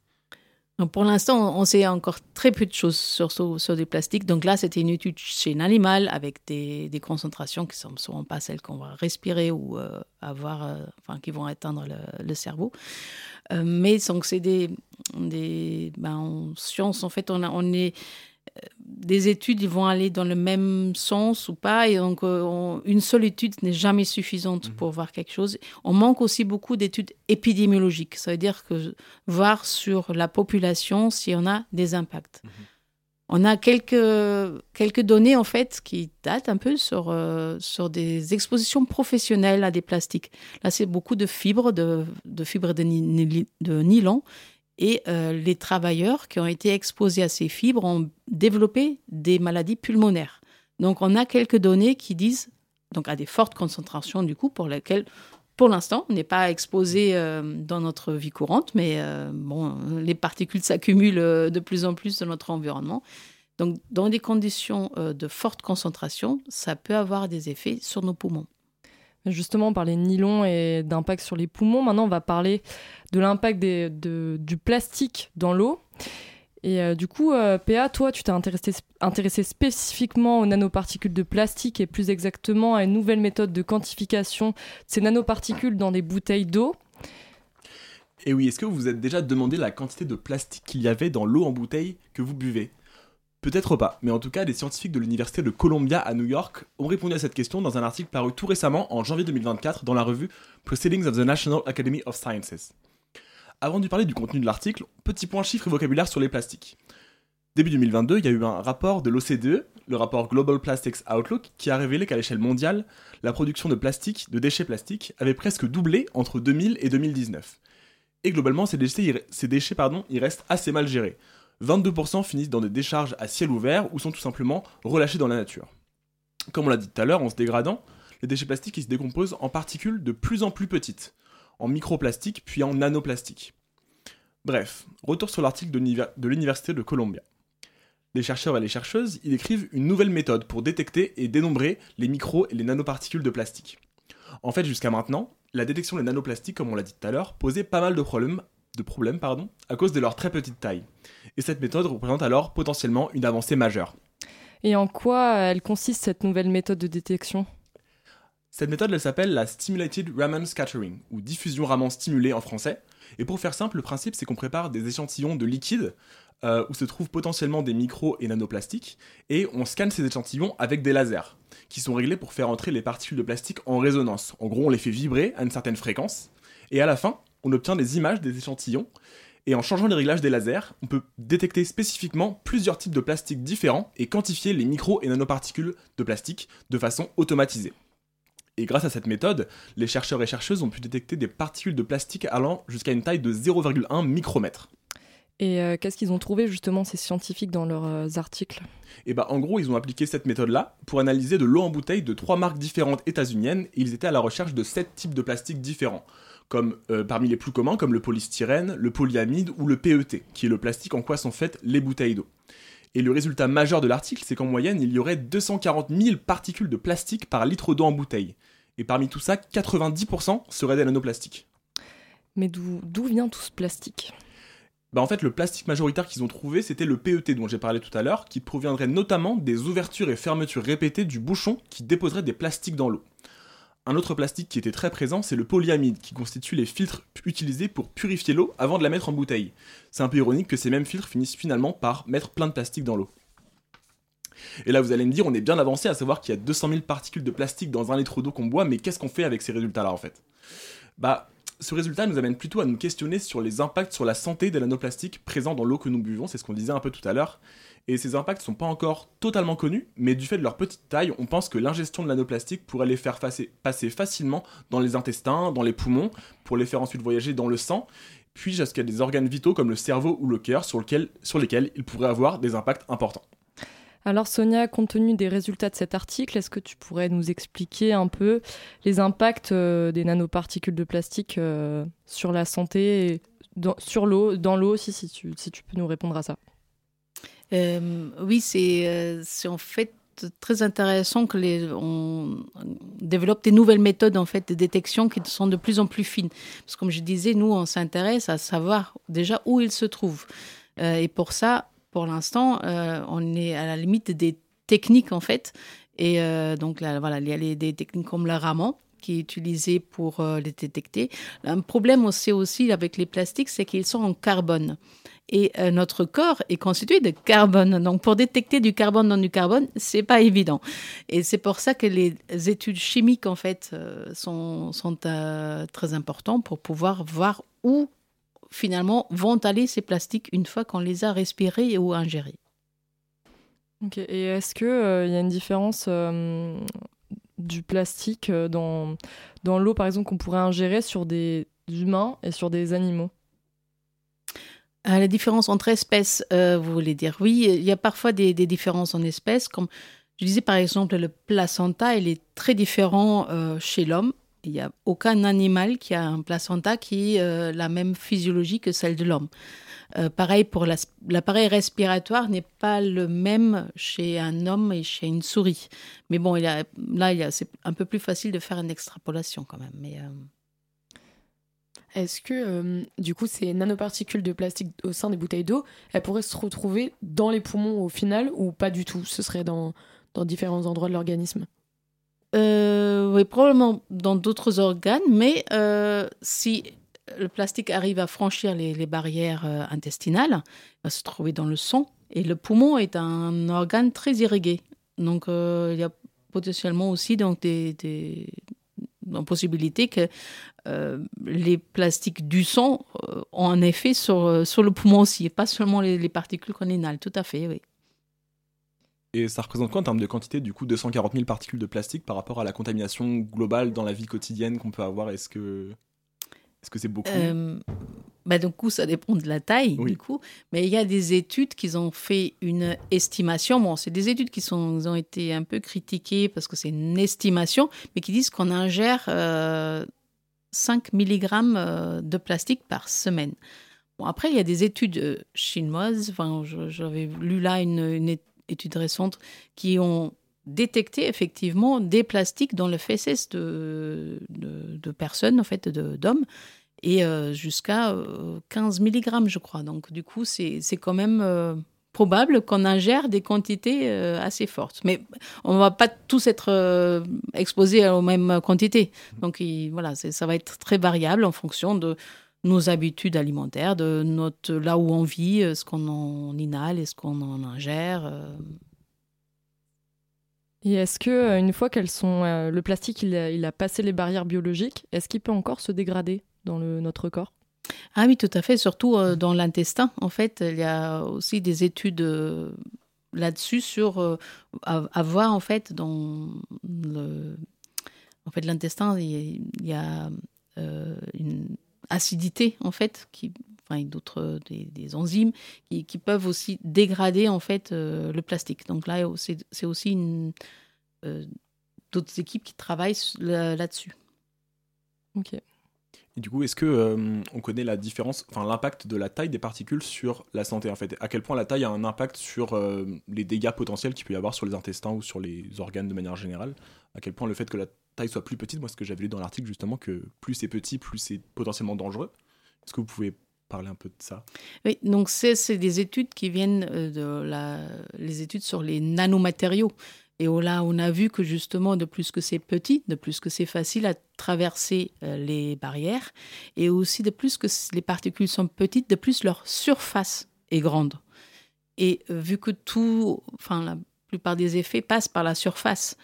pour l'instant, on sait encore très peu de choses sur, sur, des plastiques. Donc là, c'était une étude chez un animal avec des, des concentrations qui ne sont, pas celles qu'on va respirer ou euh, avoir, euh, enfin, qui vont atteindre le, cerveau. Euh, mais donc, c'est des, des ben, en en fait, on, a, on est des études vont aller dans le même sens ou pas. Et donc, euh, une seule étude n'est jamais suffisante mhm. pour voir quelque chose. On manque aussi beaucoup d'études épidémiologiques. Ça veut dire que voir sur la population si on a des impacts. Mhm. On a quelques, quelques données, en fait, qui datent un peu sur, euh, sur des expositions professionnelles à des plastiques. Là, c'est beaucoup de fibres, de, de fibres de, de nylon et euh, les travailleurs qui ont été exposés à ces fibres ont développé des maladies pulmonaires. Donc on a quelques données qui disent, donc à des fortes concentrations du coup, pour lesquelles pour l'instant on n'est pas exposé euh, dans notre vie courante, mais euh, bon, les particules s'accumulent de plus en plus dans notre environnement. Donc dans des conditions de forte concentration, ça peut avoir des effets sur nos poumons. Justement, on parlait de nylon et d'impact sur les poumons. Maintenant, on va parler de l'impact du plastique dans l'eau. Et euh, du coup, euh, PA, toi, tu t'es intéressé, intéressé, spécifiquement aux nanoparticules de plastique et plus exactement à une nouvelle méthode de quantification de ces nanoparticules dans des bouteilles d'eau. Et oui, est-ce que vous vous êtes déjà demandé la quantité de plastique qu'il y avait dans l'eau en bouteille que vous buvez? Peut-être pas, mais en tout cas, des scientifiques de l'université de Columbia à New York ont répondu à cette question dans un article paru tout récemment en janvier 2024 dans la revue Proceedings of the National Academy of Sciences. Avant de parler du contenu de l'article, petit point chiffre et vocabulaire sur les plastiques. Début 2022, il y a eu un rapport de l'OCDE, le rapport Global Plastics Outlook, qui a révélé qu'à l'échelle mondiale, la production de plastique, de déchets plastiques, avait presque doublé entre 2000 et 2019. Et globalement, ces déchets, ces déchets pardon, ils restent assez mal gérés. 22% finissent dans des décharges à ciel ouvert ou sont tout simplement relâchés dans la nature. Comme on l'a dit tout à l'heure, en se dégradant, les déchets plastiques se décomposent en particules de plus en plus petites, en microplastiques puis en nanoplastiques. Bref, retour sur l'article de l'Université de Columbia. Les chercheurs et les chercheuses y décrivent une nouvelle méthode pour détecter et dénombrer les micro et les nanoparticules de plastique. En fait, jusqu'à maintenant, la détection des nanoplastiques, comme on l'a dit tout à l'heure, posait pas mal de problèmes de problème pardon, à cause de leur très petite taille. Et cette méthode représente alors potentiellement une avancée majeure. Et en quoi elle consiste cette nouvelle méthode de détection? Cette méthode elle s'appelle la Stimulated Raman Scattering, ou diffusion Raman stimulée en français. Et pour faire simple, le principe c'est qu'on prépare des échantillons de liquide euh, où se trouvent potentiellement des micros et nanoplastiques, et on scanne ces échantillons avec des lasers, qui sont réglés pour faire entrer les particules de plastique en résonance. En gros, on les fait vibrer à une certaine fréquence, et à la fin, on obtient des images des échantillons, et en changeant les réglages des lasers, on peut détecter spécifiquement plusieurs types de plastique différents et quantifier les micros et nanoparticules de plastique de façon automatisée. Et grâce à cette méthode, les chercheurs et chercheuses ont pu détecter des particules de plastique allant jusqu'à une taille de 0,1 micromètre. Et euh, qu'est-ce qu'ils ont trouvé justement ces scientifiques dans leurs euh, articles? Et bah en gros ils ont appliqué cette méthode-là pour analyser de l'eau en bouteille de trois marques différentes états-uniennes et ils étaient à la recherche de sept types de plastiques différents, comme euh, parmi les plus communs comme le polystyrène, le polyamide ou le PET, qui est le plastique en quoi sont faites les bouteilles d'eau. Et le résultat majeur de l'article, c'est qu'en moyenne, il y aurait 240 000 particules de plastique par litre d'eau en bouteille. Et parmi tout ça, 90% seraient des nanoplastiques. Mais d'où vient tout ce plastique? Bah en fait, le plastique majoritaire qu'ils ont trouvé, c'était le PET dont j'ai parlé tout à l'heure, qui proviendrait notamment des ouvertures et fermetures répétées du bouchon qui déposerait des plastiques dans l'eau. Un autre plastique qui était très présent, c'est le polyamide, qui constitue les filtres utilisés pour purifier l'eau avant de la mettre en bouteille. C'est un peu ironique que ces mêmes filtres finissent finalement par mettre plein de plastique dans l'eau. Et là, vous allez me dire, on est bien avancé à savoir qu'il y a 200 000 particules de plastique dans un litre d'eau qu'on boit, mais qu'est-ce qu'on fait avec ces résultats-là en fait? Bah, ce résultat nous amène plutôt à nous questionner sur les impacts sur la santé des nanoplastiques présents dans l'eau que nous buvons, c'est ce qu'on disait un peu tout à l'heure. Et ces impacts ne sont pas encore totalement connus, mais du fait de leur petite taille, on pense que l'ingestion de nanoplastiques pourrait les faire passer facilement dans les intestins, dans les poumons, pour les faire ensuite voyager dans le sang, puis jusqu'à des organes vitaux comme le cerveau ou le cœur sur lesquels ils pourraient avoir des impacts importants. Alors Sonia, compte tenu des résultats de cet article, est-ce que tu pourrais nous expliquer un peu les impacts euh, des nanoparticules de plastique euh, sur la santé, sur l'eau, dans l'eau aussi, si tu, peux nous répondre à ça? Euh, Oui, c'est en fait très intéressant que les, développe des nouvelles méthodes en fait de détection qui sont de plus en plus fines. Parce que comme je disais, nous on s'intéresse à savoir déjà où ils se trouvent. et pour ça, pour l'instant, euh, on est à la limite des techniques en fait. Et euh, donc là, voilà, il y a des techniques comme le raman qui est utilisé pour euh, les détecter. Un problème aussi, aussi avec les plastiques, c'est qu'ils sont en carbone. Et notre corps est constitué de carbone. Donc, pour détecter du carbone dans du carbone, c'est pas évident. Et c'est pour ça que les études chimiques, en fait, sont, sont très importantes pour pouvoir voir où finalement vont aller ces plastiques une fois qu'on les a respirés ou ingérés. Ok, et est-ce qu'il euh, y a une différence euh, du plastique euh, dans, dans l'eau, par exemple, qu'on pourrait ingérer sur des humains et sur des animaux? La différence entre espèces, vous voulez dire? Oui, il y a parfois des, des, différences en espèces. Comme je disais, par exemple, le placenta, il est très différent chez l'homme il n'y a aucun animal qui a un placenta qui ait euh, la même physiologie que celle de l'homme. Euh, pareil pour l'appareil respiratoire n'est pas le même chez un homme et chez une souris. Mais bon, là, c'est un peu plus facile de faire une extrapolation quand même. Mais, euh, Est-ce que, du coup, ces nanoparticules de plastique au sein des bouteilles d'eau, elles pourraient se retrouver dans les poumons au final ou pas du tout? Ce serait dans différents endroits de l'organisme? Euh, oui, probablement dans d'autres organes, mais euh, si le plastique arrive à franchir les, barrières euh, intestinales, il va se trouver dans le sang. Et le poumon est un organe très irrigué. Donc, il y a potentiellement aussi donc, des, des possibilité que les plastiques du sang ont un effet sur, sur le poumon aussi, et pas seulement les, les particules qu'on inhale. Tout à fait, oui. Et ça représente quoi en termes de quantité, du coup, 240 000 particules de plastique par rapport à la contamination globale dans la vie quotidienne qu'on peut avoir? Est-ce que est-ce que c'est beaucoup? Euh, bah, Du coup, ça dépend de la taille, du coup. Mais il y a des études qui ont fait une estimation. Bon, c'est des études qui sont, ont été un peu critiquées parce que c'est une estimation, mais qui disent qu'on ingère 5 euh, mg euh, de plastique par semaine. Bon, après, il y a des études chinoises. Enfin, j'avais lu là une, une, études récentes qui ont détecté effectivement des plastiques dans le fesses de, de, personnes, en fait, d'hommes. et jusqu'à 15 mg, je crois. Donc, du coup, c'est quand même probable qu'on ingère des quantités assez fortes. Mais on ne va pas tous être exposés aux mêmes quantités. Donc, voilà, ça va être très variable en fonction de nos habitudes alimentaires, de notre, là où on vit, ce qu'on en inhale et ce qu'on en ingère. Et est-ce que euh, une fois qu'elles sont, euh, le plastique il a, passé les barrières biologiques, est-ce qu'il peut encore se dégrader dans le, notre corps? Ah oui, tout à fait. Surtout euh, dans l'intestin. En fait, il y a aussi des études là-dessus sur avoir en fait dans le, en fait l'intestin il y a, une acidité en fait qui enfin d'autres des, enzymes qui, qui, peuvent aussi dégrader en fait le plastique donc là c'est aussi une euh, d'autres équipes qui travaillent là-dessus. ok. Et du coup, est-ce que euh, on connaît la différence, enfin l'impact de la taille des particules sur la santé en fait? À quel point la taille a un impact sur euh, les dégâts potentiels qu'il peut y avoir sur les intestins ou sur les organes de manière générale? À quel point le fait que la taille soit plus petite, moi ce que j'avais lu dans l'article justement, que plus c'est petit, plus c'est potentiellement dangereux. Est-ce que vous pouvez parler un peu de ça? Oui, donc c'est des études qui viennent de la, les études sur les nanomatériaux. Et là, on a vu que justement, de plus que c'est petit, de plus que c'est facile à traverser euh, les barrières, et aussi de plus que les particules sont petites, de plus leur surface est grande. Et euh, vu que tout, enfin la plupart des effets passent par la surface,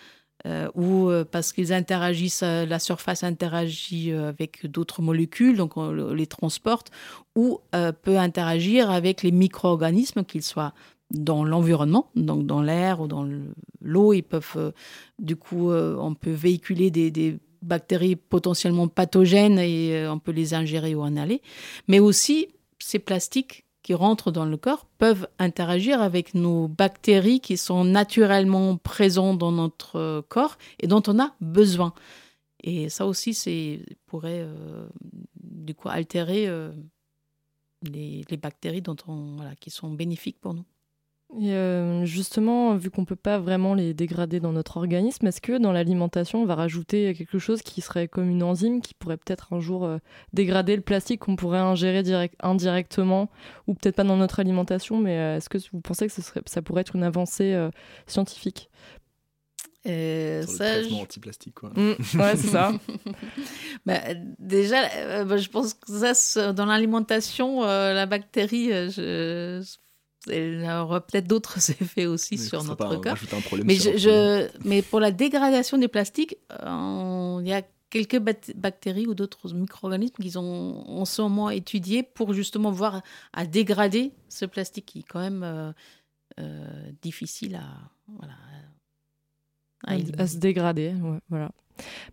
euh, ou parce qu'ils interagissent, la surface interagit avec d'autres molécules, donc on les transporte, ou peut interagir avec les micro-organismes, qu'ils soient dans l'environnement, donc dans l'air ou dans l'eau. Ils peuvent, euh, du coup, euh, on peut véhiculer des, bactéries potentiellement pathogènes et euh, on peut les ingérer ou en aller. Mais aussi, ces plastiques qui rentrent dans le corps peuvent interagir avec nos bactéries qui sont naturellement présentes dans notre corps et dont on a besoin. Et ça aussi, c'est pourrait du coup altérer les, bactéries dont on, voilà, qui sont bénéfiques pour nous. Et euh, justement, vu qu'on ne peut pas vraiment les dégrader dans notre organisme, est-ce que dans l'alimentation, on va rajouter quelque chose qui serait comme une enzyme qui pourrait peut-être un jour euh, dégrader le plastique qu'on pourrait ingérer indirectement, ou peut-être pas dans notre alimentation, mais euh, est-ce que vous pensez que ce serait, ça pourrait être une avancée scientifique? Euh, ça, le anti-plastique, quoi. Mmh, ouais, c'est ça. bah, déjà, bah, je pense que ça, dans l'alimentation, la bactérie, je, elle aura peut-être d'autres effets aussi sur notre corps. Mais, je, mais pour la dégradation des plastiques, euh, il y a quelques bactéries ou d'autres micro-organismes qu'ils ont en ce moment étudiés pour justement voir à dégrader ce plastique qui est quand même euh, euh, difficile à, voilà, à, se dégrader. voilà.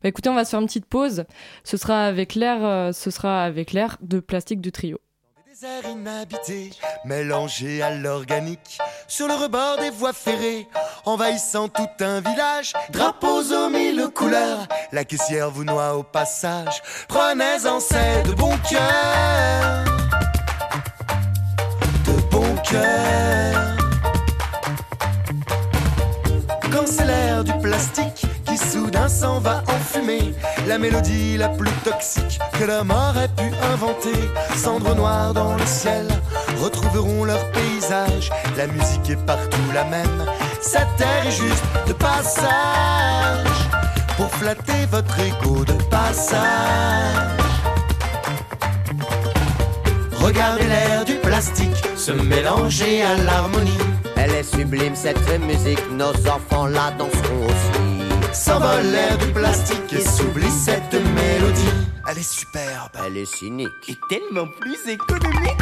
Bah, écoutez, on va se faire une petite pause. Ce sera avec l'air, ce sera avec l'air de plastique du trio déserts inhabités, mélangés à l'organique, sur le rebord des voies ferrées, envahissant tout un village, drapeaux aux mille couleurs, la caissière vous noie au passage, prenez-en c'est de bon cœur, de bon cœur. Soudain s'en va en fumée. La mélodie la plus toxique que l'homme aurait pu inventer. Cendres noires dans le ciel retrouveront leur paysage. La musique est partout la même. Cette terre est juste de passage pour flatter votre ego de passage. Regardez l'air du plastique se mélanger à l'harmonie. Elle est sublime cette musique, nos enfants la danseront aussi s'envole l'air du plastique et s'oublie cette mélodie. Elle est superbe. Elle est cynique. Et tellement plus économique.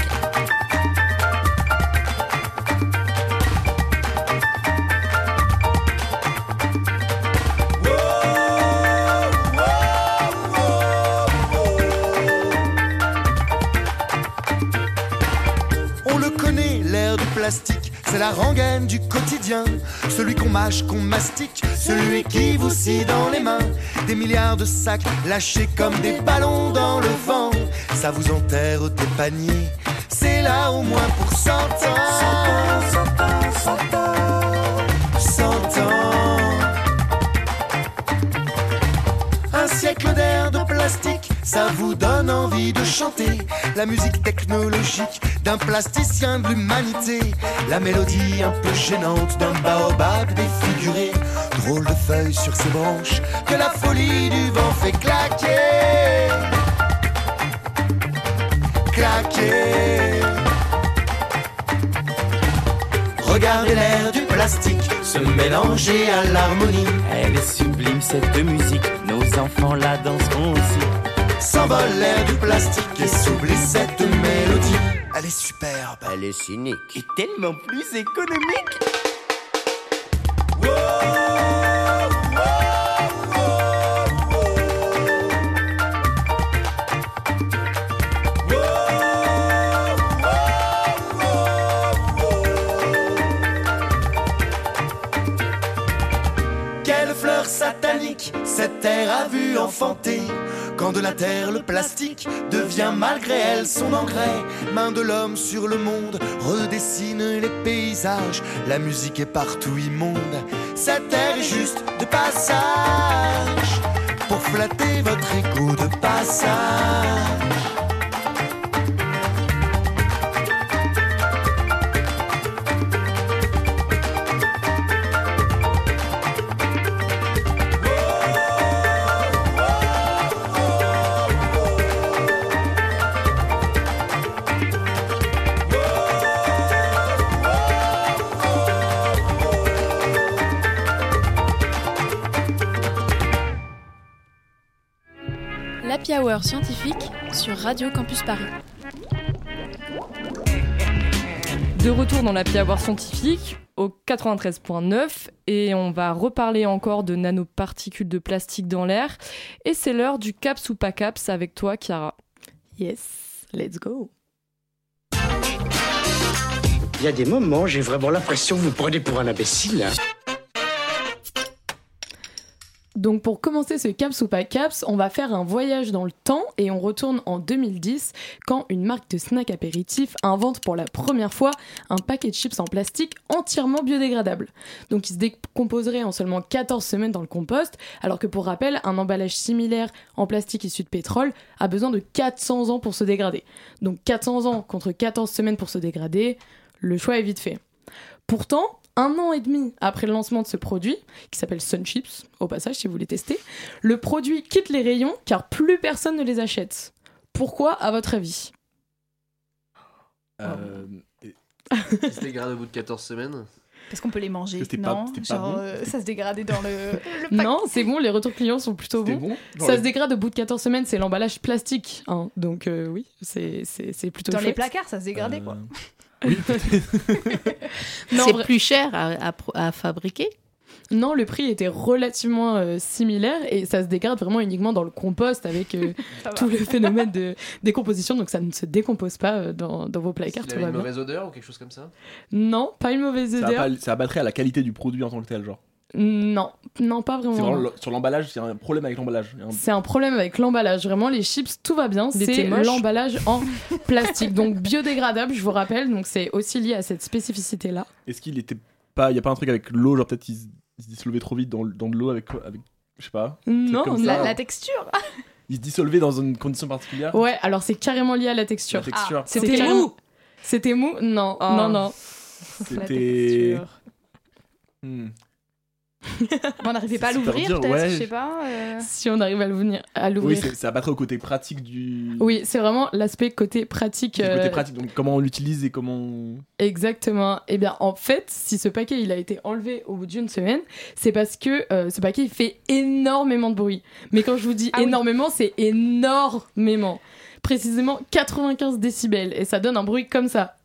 On le connaît, l'air du plastique c'est la rengaine du quotidien, celui qu'on mâche, qu'on mastique, celui qui vous scie dans les mains. Des milliards de sacs lâchés comme des ballons dans le vent, ça vous enterre des paniers. C'est là au moins pour ans. Un siècle d'air de plastique ça vous donne envie de chanter la musique technologique d'un plasticien de l'humanité. La mélodie un peu gênante d'un baobab défiguré. Drôle de feuilles sur ses branches que la folie du vent fait claquer. Claquer. Regardez l'air du plastique se mélanger à l'harmonie. Elle est sublime cette musique, nos enfants la danseront aussi. S'envole l'air du plastique et s'oublie cette mélodie. Elle est superbe. Elle est cynique. Et tellement plus économique. Quelle fleur satanique cette terre a vu enfanter? Quand de la terre le plastique devient malgré elle son engrais. Main de l'homme sur le monde redessine les paysages. La musique est partout immonde. Cette terre est juste de passage. Pour flatter votre écho de passage. Scientifique sur Radio Campus Paris. De retour dans la Hour scientifique au 93.9 et on va reparler encore de nanoparticules de plastique dans l'air et c'est l'heure du caps ou pas caps avec toi Chiara. Yes, let's go. Il y a des moments, j'ai vraiment l'impression que vous prenez pour un imbécile. Donc pour commencer ce caps ou pas caps, on va faire un voyage dans le temps et on retourne en 2010 quand une marque de snack apéritif invente pour la première fois un paquet de chips en plastique entièrement biodégradable. Donc il se décomposerait en seulement 14 semaines dans le compost, alors que pour rappel, un emballage similaire en plastique issu de pétrole a besoin de 400 ans pour se dégrader. Donc 400 ans contre 14 semaines pour se dégrader, le choix est vite fait. Pourtant, un an et demi après le lancement de ce produit, qui s'appelle Sun Chips, au passage si vous voulez tester, le produit quitte les rayons car plus personne ne les achète. Pourquoi, à votre avis? Euh, il se dégrade au bout de 14 semaines? Parce qu'on peut les manger, non c'était pas Genre, bon euh, ça se dégradait dans le, le pack. Non, c'est bon, les retours clients sont plutôt bons. bon Ça les- se dégrade au bout de 14 semaines, c'est l'emballage plastique. hein. Donc euh, oui, c'est plutôt Dans les placards, ça se dégradait, quoi. Non, C'est plus cher à, à pro- à fabriquer? Non, le prix était relativement euh, similaire et ça se dégrade vraiment uniquement dans le compost avec euh, Ça va. tout le phénomène de décomposition. Donc ça ne se décompose pas euh, dans, dans vos placards, tout va une mauvaise odeur ou quelque chose comme ça? Non, pas une mauvaise Ça, a odeur. pas- ça abattrait à la qualité du produit en tant que tel, genre. Non, non, pas C'est vraiment. vraiment le- sur l'emballage, il y a un problème avec l'emballage. Un- C'est un problème avec l'emballage. Vraiment, les chips, tout va bien. C'est l'emballage en plastique. Donc biodégradable, je vous rappelle. Donc c'est aussi lié à cette spécificité-là. Est-ce qu'il était pas. Il y a pas un truc avec l'eau, genre peut-être il, se- dissolvait trop vite dans, de l'eau avec, avec. Je sais pas. Non, comme La, ça. la texture Il se dissolvait dans une condition particulière Ouais, alors c'est carrément lié à la texture. La texture. C'est C'était carrément- mou C'était mou? Non, Ah. non, non. La C'était. texture. Hmm. On n'arrivait pas à l'ouvrir, peut-être, ouais. je sais pas. euh. Si on arrive à l'ouvrir. À Oui, l'ouvrir. c'est- ça abattrait au côté pratique du. Oui, c'est vraiment l'aspect côté pratique. Côté euh, pratique, donc comment on l'utilise et comment. on- Exactement. Eh bien, en fait, si ce paquet il a été enlevé au bout d'une semaine, c'est parce que euh, ce paquet il fait énormément de bruit. Mais quand je vous dis Ah oui. énormément, c'est énormément. Précisément 95 décibels et ça donne un bruit comme ça.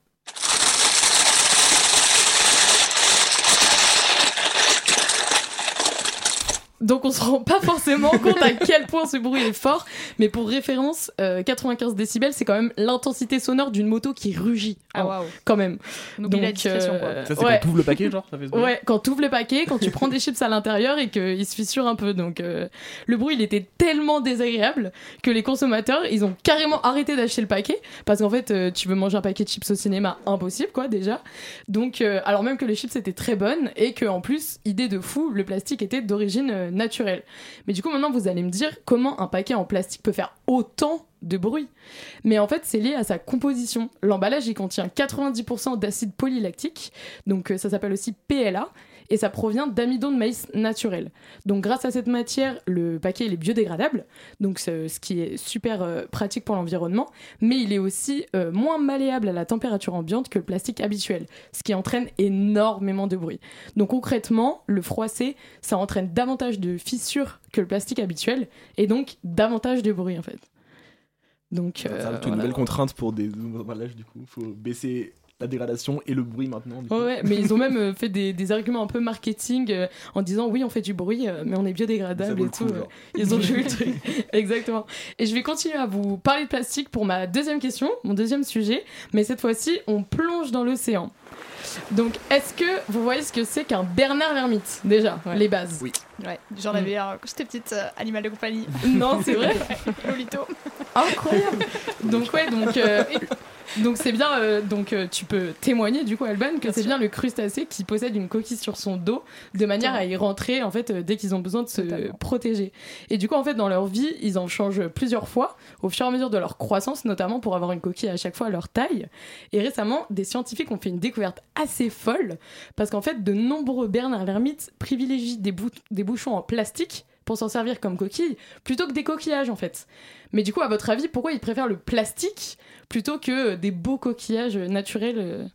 Donc on se rend pas forcément compte à quel point ce bruit est fort, mais pour référence, euh, 95 décibels, c'est quand même l'intensité sonore d'une moto qui rugit. Ah, hein, waouh. Quand même. On oublie la discrétion, quoi. Ça, c'est ouais. quand tu ouvres le paquet, genre ça fait ce Ouais, quand tu ouvres le paquet, quand tu prends des chips à l'intérieur et qu'il se fissure un peu. Donc euh, le bruit, il était tellement désagréable que les consommateurs, ils ont carrément arrêté d'acheter le paquet parce qu'en fait, euh, tu veux manger un paquet de chips au cinéma, impossible quoi déjà. Donc euh, alors même que les chips étaient très bonnes et que en plus, idée de fou, le plastique était d'origine euh, naturel. Mais du coup, maintenant, vous allez me dire comment un paquet en plastique peut faire autant de bruit. Mais en fait, c'est lié à sa composition. L'emballage, il contient 90% d'acide polylactique, donc euh, ça s'appelle aussi PLA, et ça provient d'amidon de maïs naturel. Donc grâce à cette matière, le paquet il est biodégradable, donc ce, ce qui est super euh, pratique pour l'environnement, mais il est aussi euh, moins malléable à la température ambiante que le plastique habituel, ce qui entraîne énormément de bruit. Donc concrètement, le froissé, ça entraîne davantage de fissures que le plastique habituel, et donc davantage de bruit en fait. Donc, euh, rajoute une voilà. nouvelle contrainte pour des emballages, du coup. faut baisser la dégradation et le bruit maintenant. du coup. Ouais, mais ils ont même euh, fait des, des arguments un peu marketing euh, en disant oui, on fait du bruit, euh, mais on est biodégradable et tout. coup, euh. Ils ont joué le truc. Exactement. Et je vais continuer à vous parler de plastique pour ma deuxième question, mon deuxième sujet, mais cette fois-ci, on plonge dans l'océan. Donc, est-ce que vous voyez ce que c'est qu'un Bernard l'ermite Déjà, les bases? Oui. Ouais, j'en avais un quand j'étais petite, euh, animal de compagnie. Non, c'est vrai Lolito. Incroyable. Donc ouais, donc euh, donc c'est bien. euh, donc euh, tu peux témoigner du coup, Alban, que c'est bien le crustacé qui possède une coquille sur son dos, de manière à y rentrer en fait euh, dès qu'ils ont besoin de se protéger. Et du coup, en fait, dans leur vie, ils en changent plusieurs fois au fur et à mesure de leur croissance, notamment pour avoir une coquille à chaque fois à leur taille. Et récemment, des scientifiques ont fait une découverte assez folle parce qu'en fait, de nombreux Bernard l'ermite privilégient des, bou- des bouchons en plastique pour s'en servir comme coquille plutôt que des coquillages en fait. Mais du coup, à votre avis, pourquoi ils préfèrent le plastique plutôt que des beaux coquillages naturels euh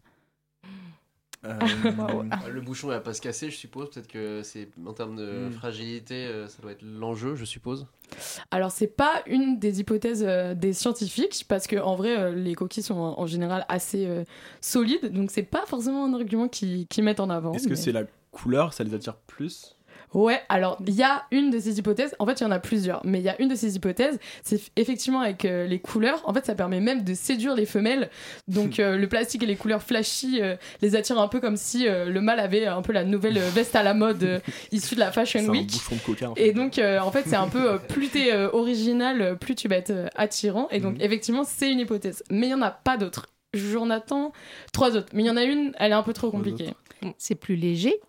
Le bouchon il va pas se casser, je suppose. Peut-être que c'est en termes de Hmm. fragilité, euh, ça doit être l'enjeu, je suppose. Alors c'est pas une des hypothèses euh, des scientifiques parce que en vrai euh, les coquilles sont en, général assez euh, solides donc c'est pas forcément un argument qui qu'ils mettent en avant. Est-ce que c'est la couleur, ça les attire plus? Ouais, alors il y a une de ces hypothèses, en fait il y en a plusieurs, mais il y a une de ces hypothèses, c'est effectivement avec euh, les couleurs, en fait ça permet même de séduire les femelles, donc euh, le plastique et les couleurs flashy euh, les attirent un peu comme si euh, le mâle avait un peu la nouvelle veste à la mode euh, issue de la Fashion un Week. bouchon de coca. en fait. Et donc, euh, en fait, c'est un peu euh, plus t'es euh, original, plus tu vas être euh, attirant. Et Mhm. donc, effectivement, c'est une hypothèse. Mais il y en a pas d'autres. J'en attends trois autres. Mais il y en a une, elle est un peu trop compliquée. C'est plus léger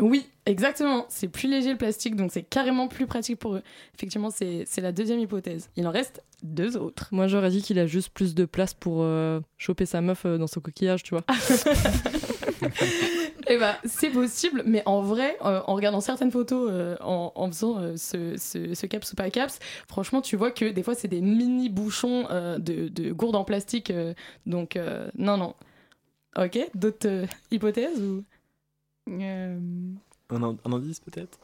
Oui, exactement. C'est plus léger le plastique, donc c'est carrément plus pratique pour eux. Effectivement, c'est la deuxième hypothèse. Il en reste deux autres. Moi, j'aurais dit qu'il a juste plus de place pour euh, choper sa meuf euh, dans son coquillage, tu vois. Eh ben, c'est possible, mais en vrai, euh, en regardant certaines photos, euh, en, en faisant euh, ce, ce, ce caps ou pas caps, franchement, tu vois que des fois, c'est des mini bouchons de, de gourdes en plastique. donc, non, non. Ok, d'autres hypothèses ou? Euh, Un, in- un indice peut-être?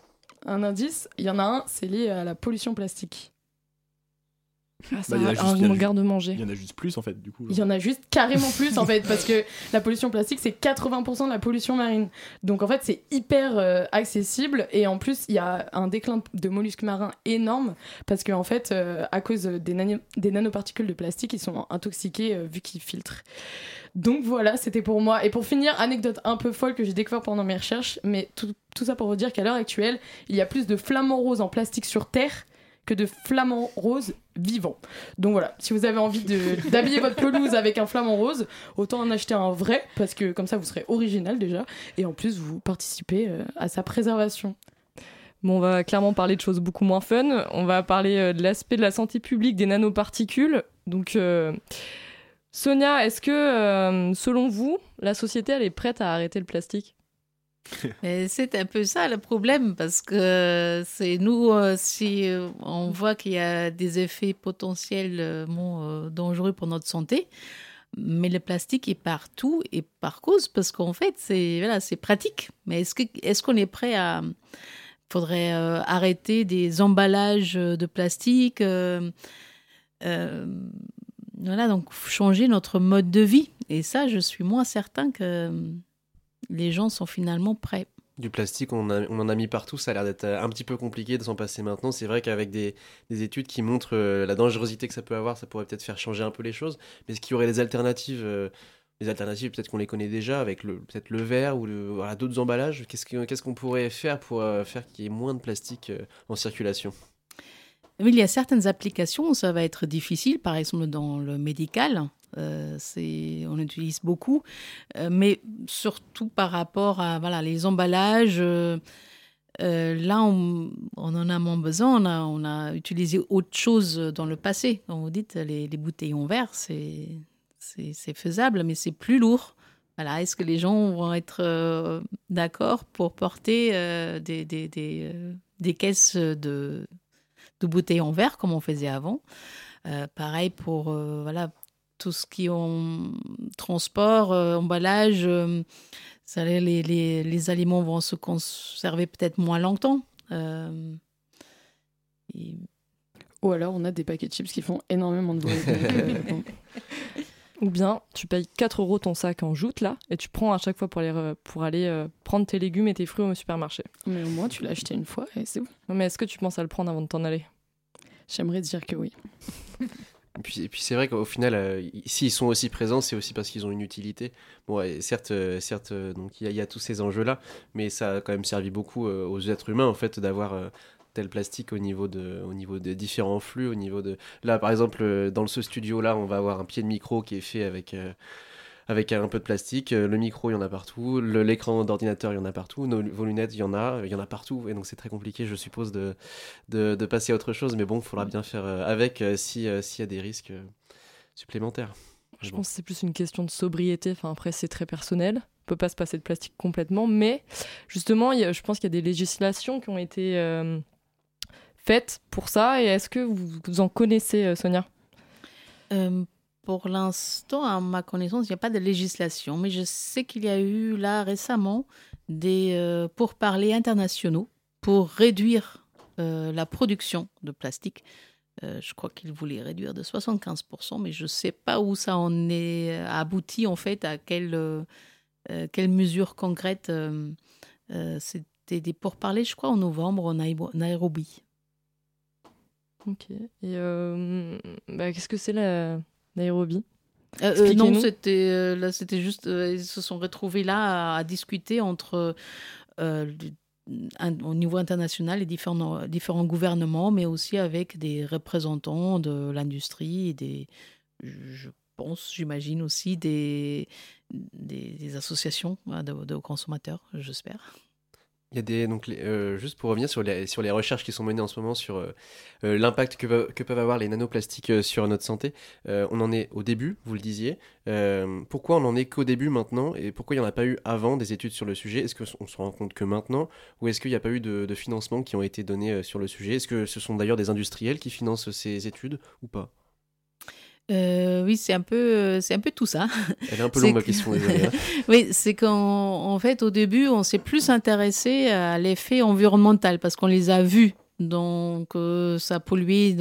un indice Il y en a un, c'est lié à la pollution plastique. Ah, Bah, ça il y en a a juste- un en manger. Il y en a juste plus en fait, du coup. Il y en a juste carrément plus en fait, parce que la pollution plastique c'est 80% de la pollution marine. Donc en fait c'est hyper euh, accessible et en plus il y a un déclin de mollusques marins énorme parce qu'en fait euh, à cause des, nano- des nanoparticules de plastique ils sont intoxiqués euh, vu qu'ils filtrent. Donc voilà, c'était pour moi. Et pour finir, anecdote un peu folle que j'ai découvert pendant mes recherches, mais tout, tout ça pour vous dire qu'à l'heure actuelle, il y a plus de flamants roses en plastique sur Terre que de flamants roses vivants. Donc voilà, si vous avez envie d'habiller votre pelouse avec un flamant rose, autant en acheter un vrai, parce que comme ça vous serez original déjà, et en plus vous participez euh, à sa préservation. Bon, on va clairement parler de choses beaucoup moins fun. On va parler euh, de l'aspect de la santé publique des nanoparticules. Donc, euh, Sonia, est-ce que, selon vous, la société, elle est prête à arrêter le plastique? C'est un peu ça le problème parce que c'est nous, euh, si euh, on voit qu'il y a des effets euh, euh, dangereux pour notre santé, mais le plastique est partout et par cause parce qu'en fait c'est voilà pratique. Mais est-ce qu'on est prêt à faudrait euh, arrêter des emballages de plastique euh, euh, voilà donc changer notre mode de vie et ça je suis moins certain que les gens sont finalement prêts. Du plastique, on, a- en a mis partout, ça a l'air d'être euh, un petit peu compliqué de s'en passer maintenant. C'est vrai qu'avec des, des études qui montrent euh, la dangerosité que ça peut avoir, ça pourrait peut-être faire changer un peu les choses. Mais est-ce qu'il y aurait des alternatives euh, Les alternatives, peut-être qu'on les connaît déjà, avec peut-être le verre ou d'autres emballages. Qu'est-ce que- qu'est-ce qu'on pourrait faire pour euh, faire qu'il y ait moins de plastique euh, en circulation? Il y a certaines applications où ça va être difficile, par exemple dans le médical. euh, c'est, on utilise beaucoup, euh, mais surtout par rapport à voilà, les emballages. euh, Euh, là, on, en a moins besoin. On a, utilisé autre chose dans le passé. Comme vous dites, les, les bouteilles en verre, c'est faisable, mais c'est plus lourd. Voilà, est-ce que les gens vont être d'accord pour porter des, des, des, des, caisses de, de, bouteilles en verre comme on faisait avant Pareil pour voilà, tout ce qui est en transport, emballage, ça, les, les, les, aliments vont se conserver peut-être moins longtemps. Et... Ou alors on a des paquets de chips qui font énormément de bruit. Ou bien tu payes 4 euros ton sac en joute là et tu prends à chaque fois pour aller, pour aller euh, prendre tes légumes et tes fruits au supermarché. Mais au moins tu l'as acheté une fois et c'est bon. Mais est-ce que tu penses à le prendre avant de t'en aller? J'aimerais dire que oui. Et puis, c'est vrai qu'au final, euh, s'ils sont aussi présents, c'est aussi parce qu'ils ont une utilité. Bon, certes, euh, certes, donc il y, a tous ces enjeux-là, mais ça a quand même servi beaucoup aux êtres humains en fait d'avoir tel plastique au niveau de au niveau des différents flux au niveau de là par exemple euh, dans ce studio là on va avoir un pied de micro qui est fait avec euh, avec un peu de plastique euh, le micro il y en a partout l'écran d'ordinateur il y en a partout nos, vos lunettes il y en a il y en a partout et donc c'est très compliqué je suppose de, de, de passer à autre chose mais bon il faudra bien faire avec si s'il y a des risques supplémentaires. Je pense que c'est plus une question de sobriété enfin après c'est très personnel on peut pas se passer de plastique complètement mais justement je pense qu'il y a des législations qui ont été faites pour ça Et est-ce que vous, en connaissez, euh, Sonia? Euh, Pour l'instant, à ma connaissance, il n'y a pas de législation, mais je sais qu'il y a eu là récemment des euh, pourparlers internationaux pour réduire la production de plastique. je crois qu'ils voulaient réduire de 75%, mais je ne sais pas où ça en est abouti, en fait, à quelle, quelle mesure concrète. C'était des pourparlers, je crois, en novembre en Nairobi. Ok. Et euh, bah, qu'est-ce que c'est la Nairobi euh, euh, non, c'était là, c'était juste, ils se sont retrouvés là à, discuter entre au niveau international les différents différents gouvernements, mais aussi avec des représentants de l'industrie et des, je pense, j'imagine aussi des, des, associations hein, de, de consommateurs, j'espère. Il y a des donc euh, juste pour revenir sur les sur les recherches qui sont menées en ce moment sur euh, euh, l'impact que, que, peuvent avoir les nanoplastiques sur notre santé. on en est au début, vous le disiez. pourquoi on en est qu'au début maintenant et pourquoi il n'y en a pas eu avant des études sur le sujet? Est-ce qu'on se rend compte que maintenant ou est-ce qu'il n'y a pas eu de, de financement qui ont été donnés sur le sujet? Est-ce que ce sont d'ailleurs des industriels qui financent ces études ou pas? Euh, oui, c'est un peu, euh, c'est un peu tout ça. Elle est un peu longue ma question. Hein. oui, c'est qu'en en fait, au début, on s'est plus intéressé à l'effet environnemental parce qu'on les a vus, donc euh, ça polluait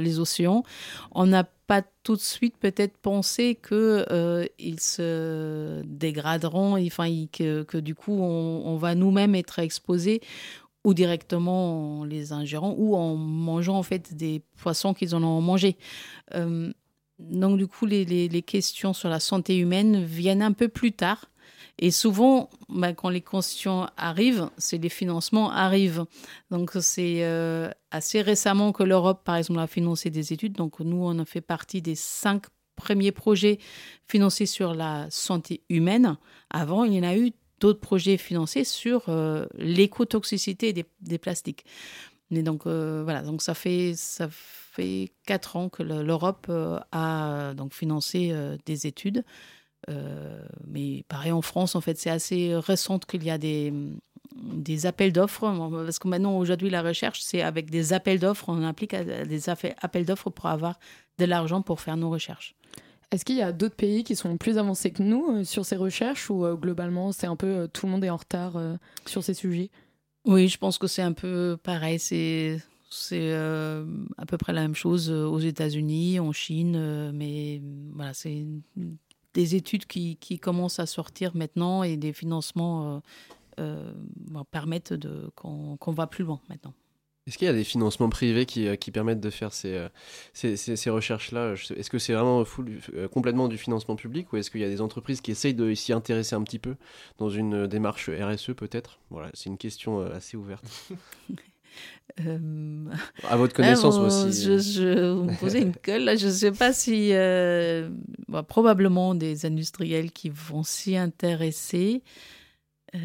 les océans. On n'a pas tout de suite peut-être pensé que ils se dégraderont, enfin que, que, du coup on, on va nous-mêmes être exposés ou directement en les ingérant ou en mangeant en fait des poissons qu'ils en ont mangé. Donc du coup, les, questions sur la santé humaine viennent un peu plus tard. Et souvent, bah, quand les questions arrivent, c'est les financements arrivent. Donc c'est euh, assez récemment que l'Europe, par exemple, a financé des études. Donc nous, on a fait partie des cinq premiers projets financés sur la santé humaine. Avant, il y en a eu d'autres projets financés sur euh, l'écotoxicité des, plastiques. Mais donc euh, voilà, donc ça fait quatre ans que l'Europe euh, a donc financé euh, des études. Euh, mais pareil en France, en fait, c'est assez récent qu'il y a des, des appels d'offres. Parce que maintenant, aujourd'hui, la recherche, c'est avec des appels d'offres. On applique des appels d'offres pour avoir de l'argent pour faire nos recherches. Est-ce qu'il y a d'autres pays qui sont plus avancés que nous sur ces recherches ou globalement, c'est un peu tout le monde est en retard sur ces sujets? Oui, je pense que c'est un peu pareil. C'est c'est euh, à peu près la même chose euh, aux États-Unis, en Chine, euh, mais voilà, c'est des études qui, qui, commencent à sortir maintenant et des financements permettent de, qu'on, va plus loin maintenant. Est-ce qu'il y a des financements privés qui, qui permettent de faire ces, ces, ces, recherches-là? Est-ce que c'est vraiment complètement du financement public ou est-ce qu'il y a des entreprises qui essayent de s'y intéresser un petit peu dans une démarche RSE peut-être? Voilà, c'est une question assez ouverte. Euh... À votre connaissance aussi. Je, je, vous me posez une colle là. Je ne sais pas si. Euh, bah, probablement des industriels qui vont s'y intéresser. Et,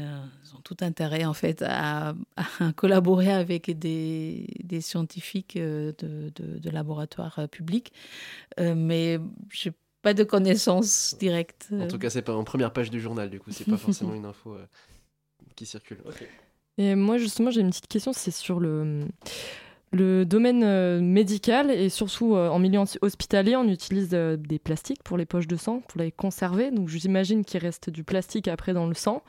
euh, ils ont tout intérêt en fait à, à collaborer avec des, des scientifiques euh, de, de, de laboratoires euh, publics. Euh, mais j'ai pas de connaissances directes. En tout cas, c'est pas en première page du journal, du coup, c'est pas forcément une info euh, qui circule. Ok. Et moi, justement, j'ai une petite question, c'est sur le, domaine euh, médical et surtout euh, en milieu hospitalier, on utilise euh, des plastiques pour les poches de sang, pour les conserver. Donc, j'imagine qu'il reste du plastique après dans le sang.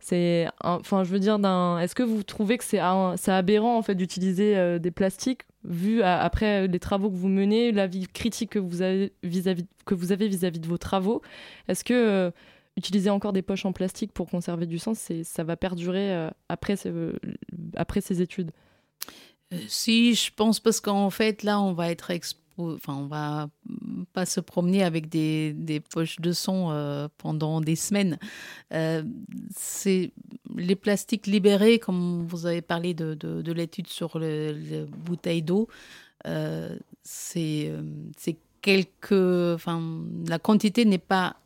C'est, enfin, je veux dire, est-ce que vous trouvez que c'est, aberrant en fait d'utiliser des plastiques vu après les travaux que vous menez, la vie critique que vous avez vis-à-vis que vous avez vis-à-vis de vos travaux? Est-ce que utiliser encore des poches en plastique pour conserver du sang, ça va perdurer euh, après, ce- après ces études Euh, Si, je pense parce qu'en fait, là, on va être expo... Enfin, on va pas se promener avec des, poches de son euh, pendant des semaines. Euh, les plastiques libérés, comme vous avez parlé de, de, de l'étude sur le, les bouteilles d'eau, euh, euh, c'est quelques... Enfin, la quantité n'est pas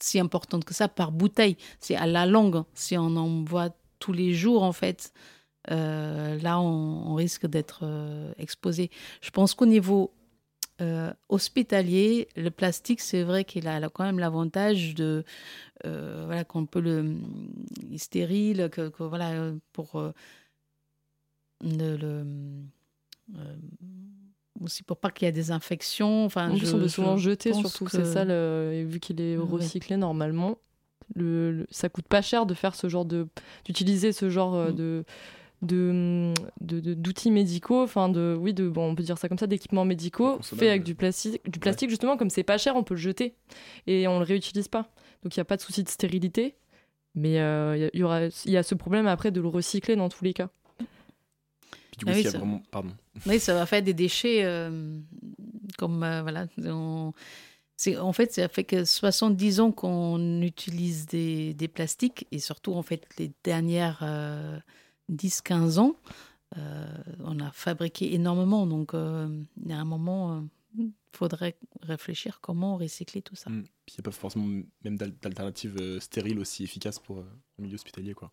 si importante que ça par bouteille. C'est à la longue. Si on en boit tous les jours, en fait, euh, là, on, risque d'être euh, exposé. Je pense qu'au niveau euh, hospitalier, le plastique, c'est vrai qu'il a, quand même l'avantage de voilà qu'on peut le il stérile, que, voilà pour le, le- aussi pour pas qu'il y ait des infections. Enfin, En plus, on je- peut souvent je jeter, surtout, que- c'est ça, le- et vu qu'il est Ouais. recyclé normalement. Le, le- ça coûte pas cher de faire ce genre de. d'utiliser ce genre euh, Mm. de. de de- de- d'outils médicaux enfin de oui de bon on peut dire ça comme ça d'équipements médicaux faits avec du plastique du plastique justement comme c'est pas cher on peut le jeter et on le réutilise pas donc il y a pas de souci de stérilité mais euh, y il y aura il y a ce problème après de le recycler dans tous les cas Puis du coup, Ah oui, s'il y a ça- vraiment. Pardon. Oui, ça va faire des déchets euh, comme euh, voilà. on- en fait ça fait que 70 ans qu'on utilise des, des plastiques et surtout en fait les dernières 10-15 ans, euh, on a fabriqué énormément. Donc il y a un moment, il faudrait réfléchir comment recycler tout ça. Mm. Puis il n'y a pas forcément même d'al- d'alternatives stériles aussi efficaces pour le milieu hospitalier, quoi.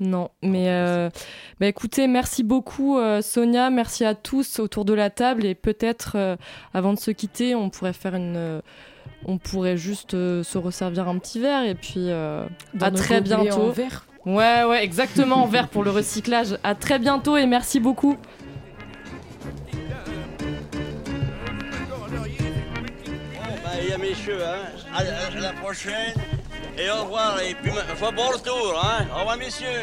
Non, mais euh, bah écoutez, merci beaucoup euh, Sonia, merci à tous autour de la table et peut-être euh, avant de se quitter, on pourrait faire une, euh, on pourrait juste euh, se resservir un petit verre et puis euh, Dans à très bientôt. en verre. Ouais, ouais, exactement en verre pour le recyclage. À très bientôt et merci beaucoup. Il y a messieurs, hein. À, à- à la prochaine. Et au revoir, et puis, bon retour, hein. Au revoir, messieurs.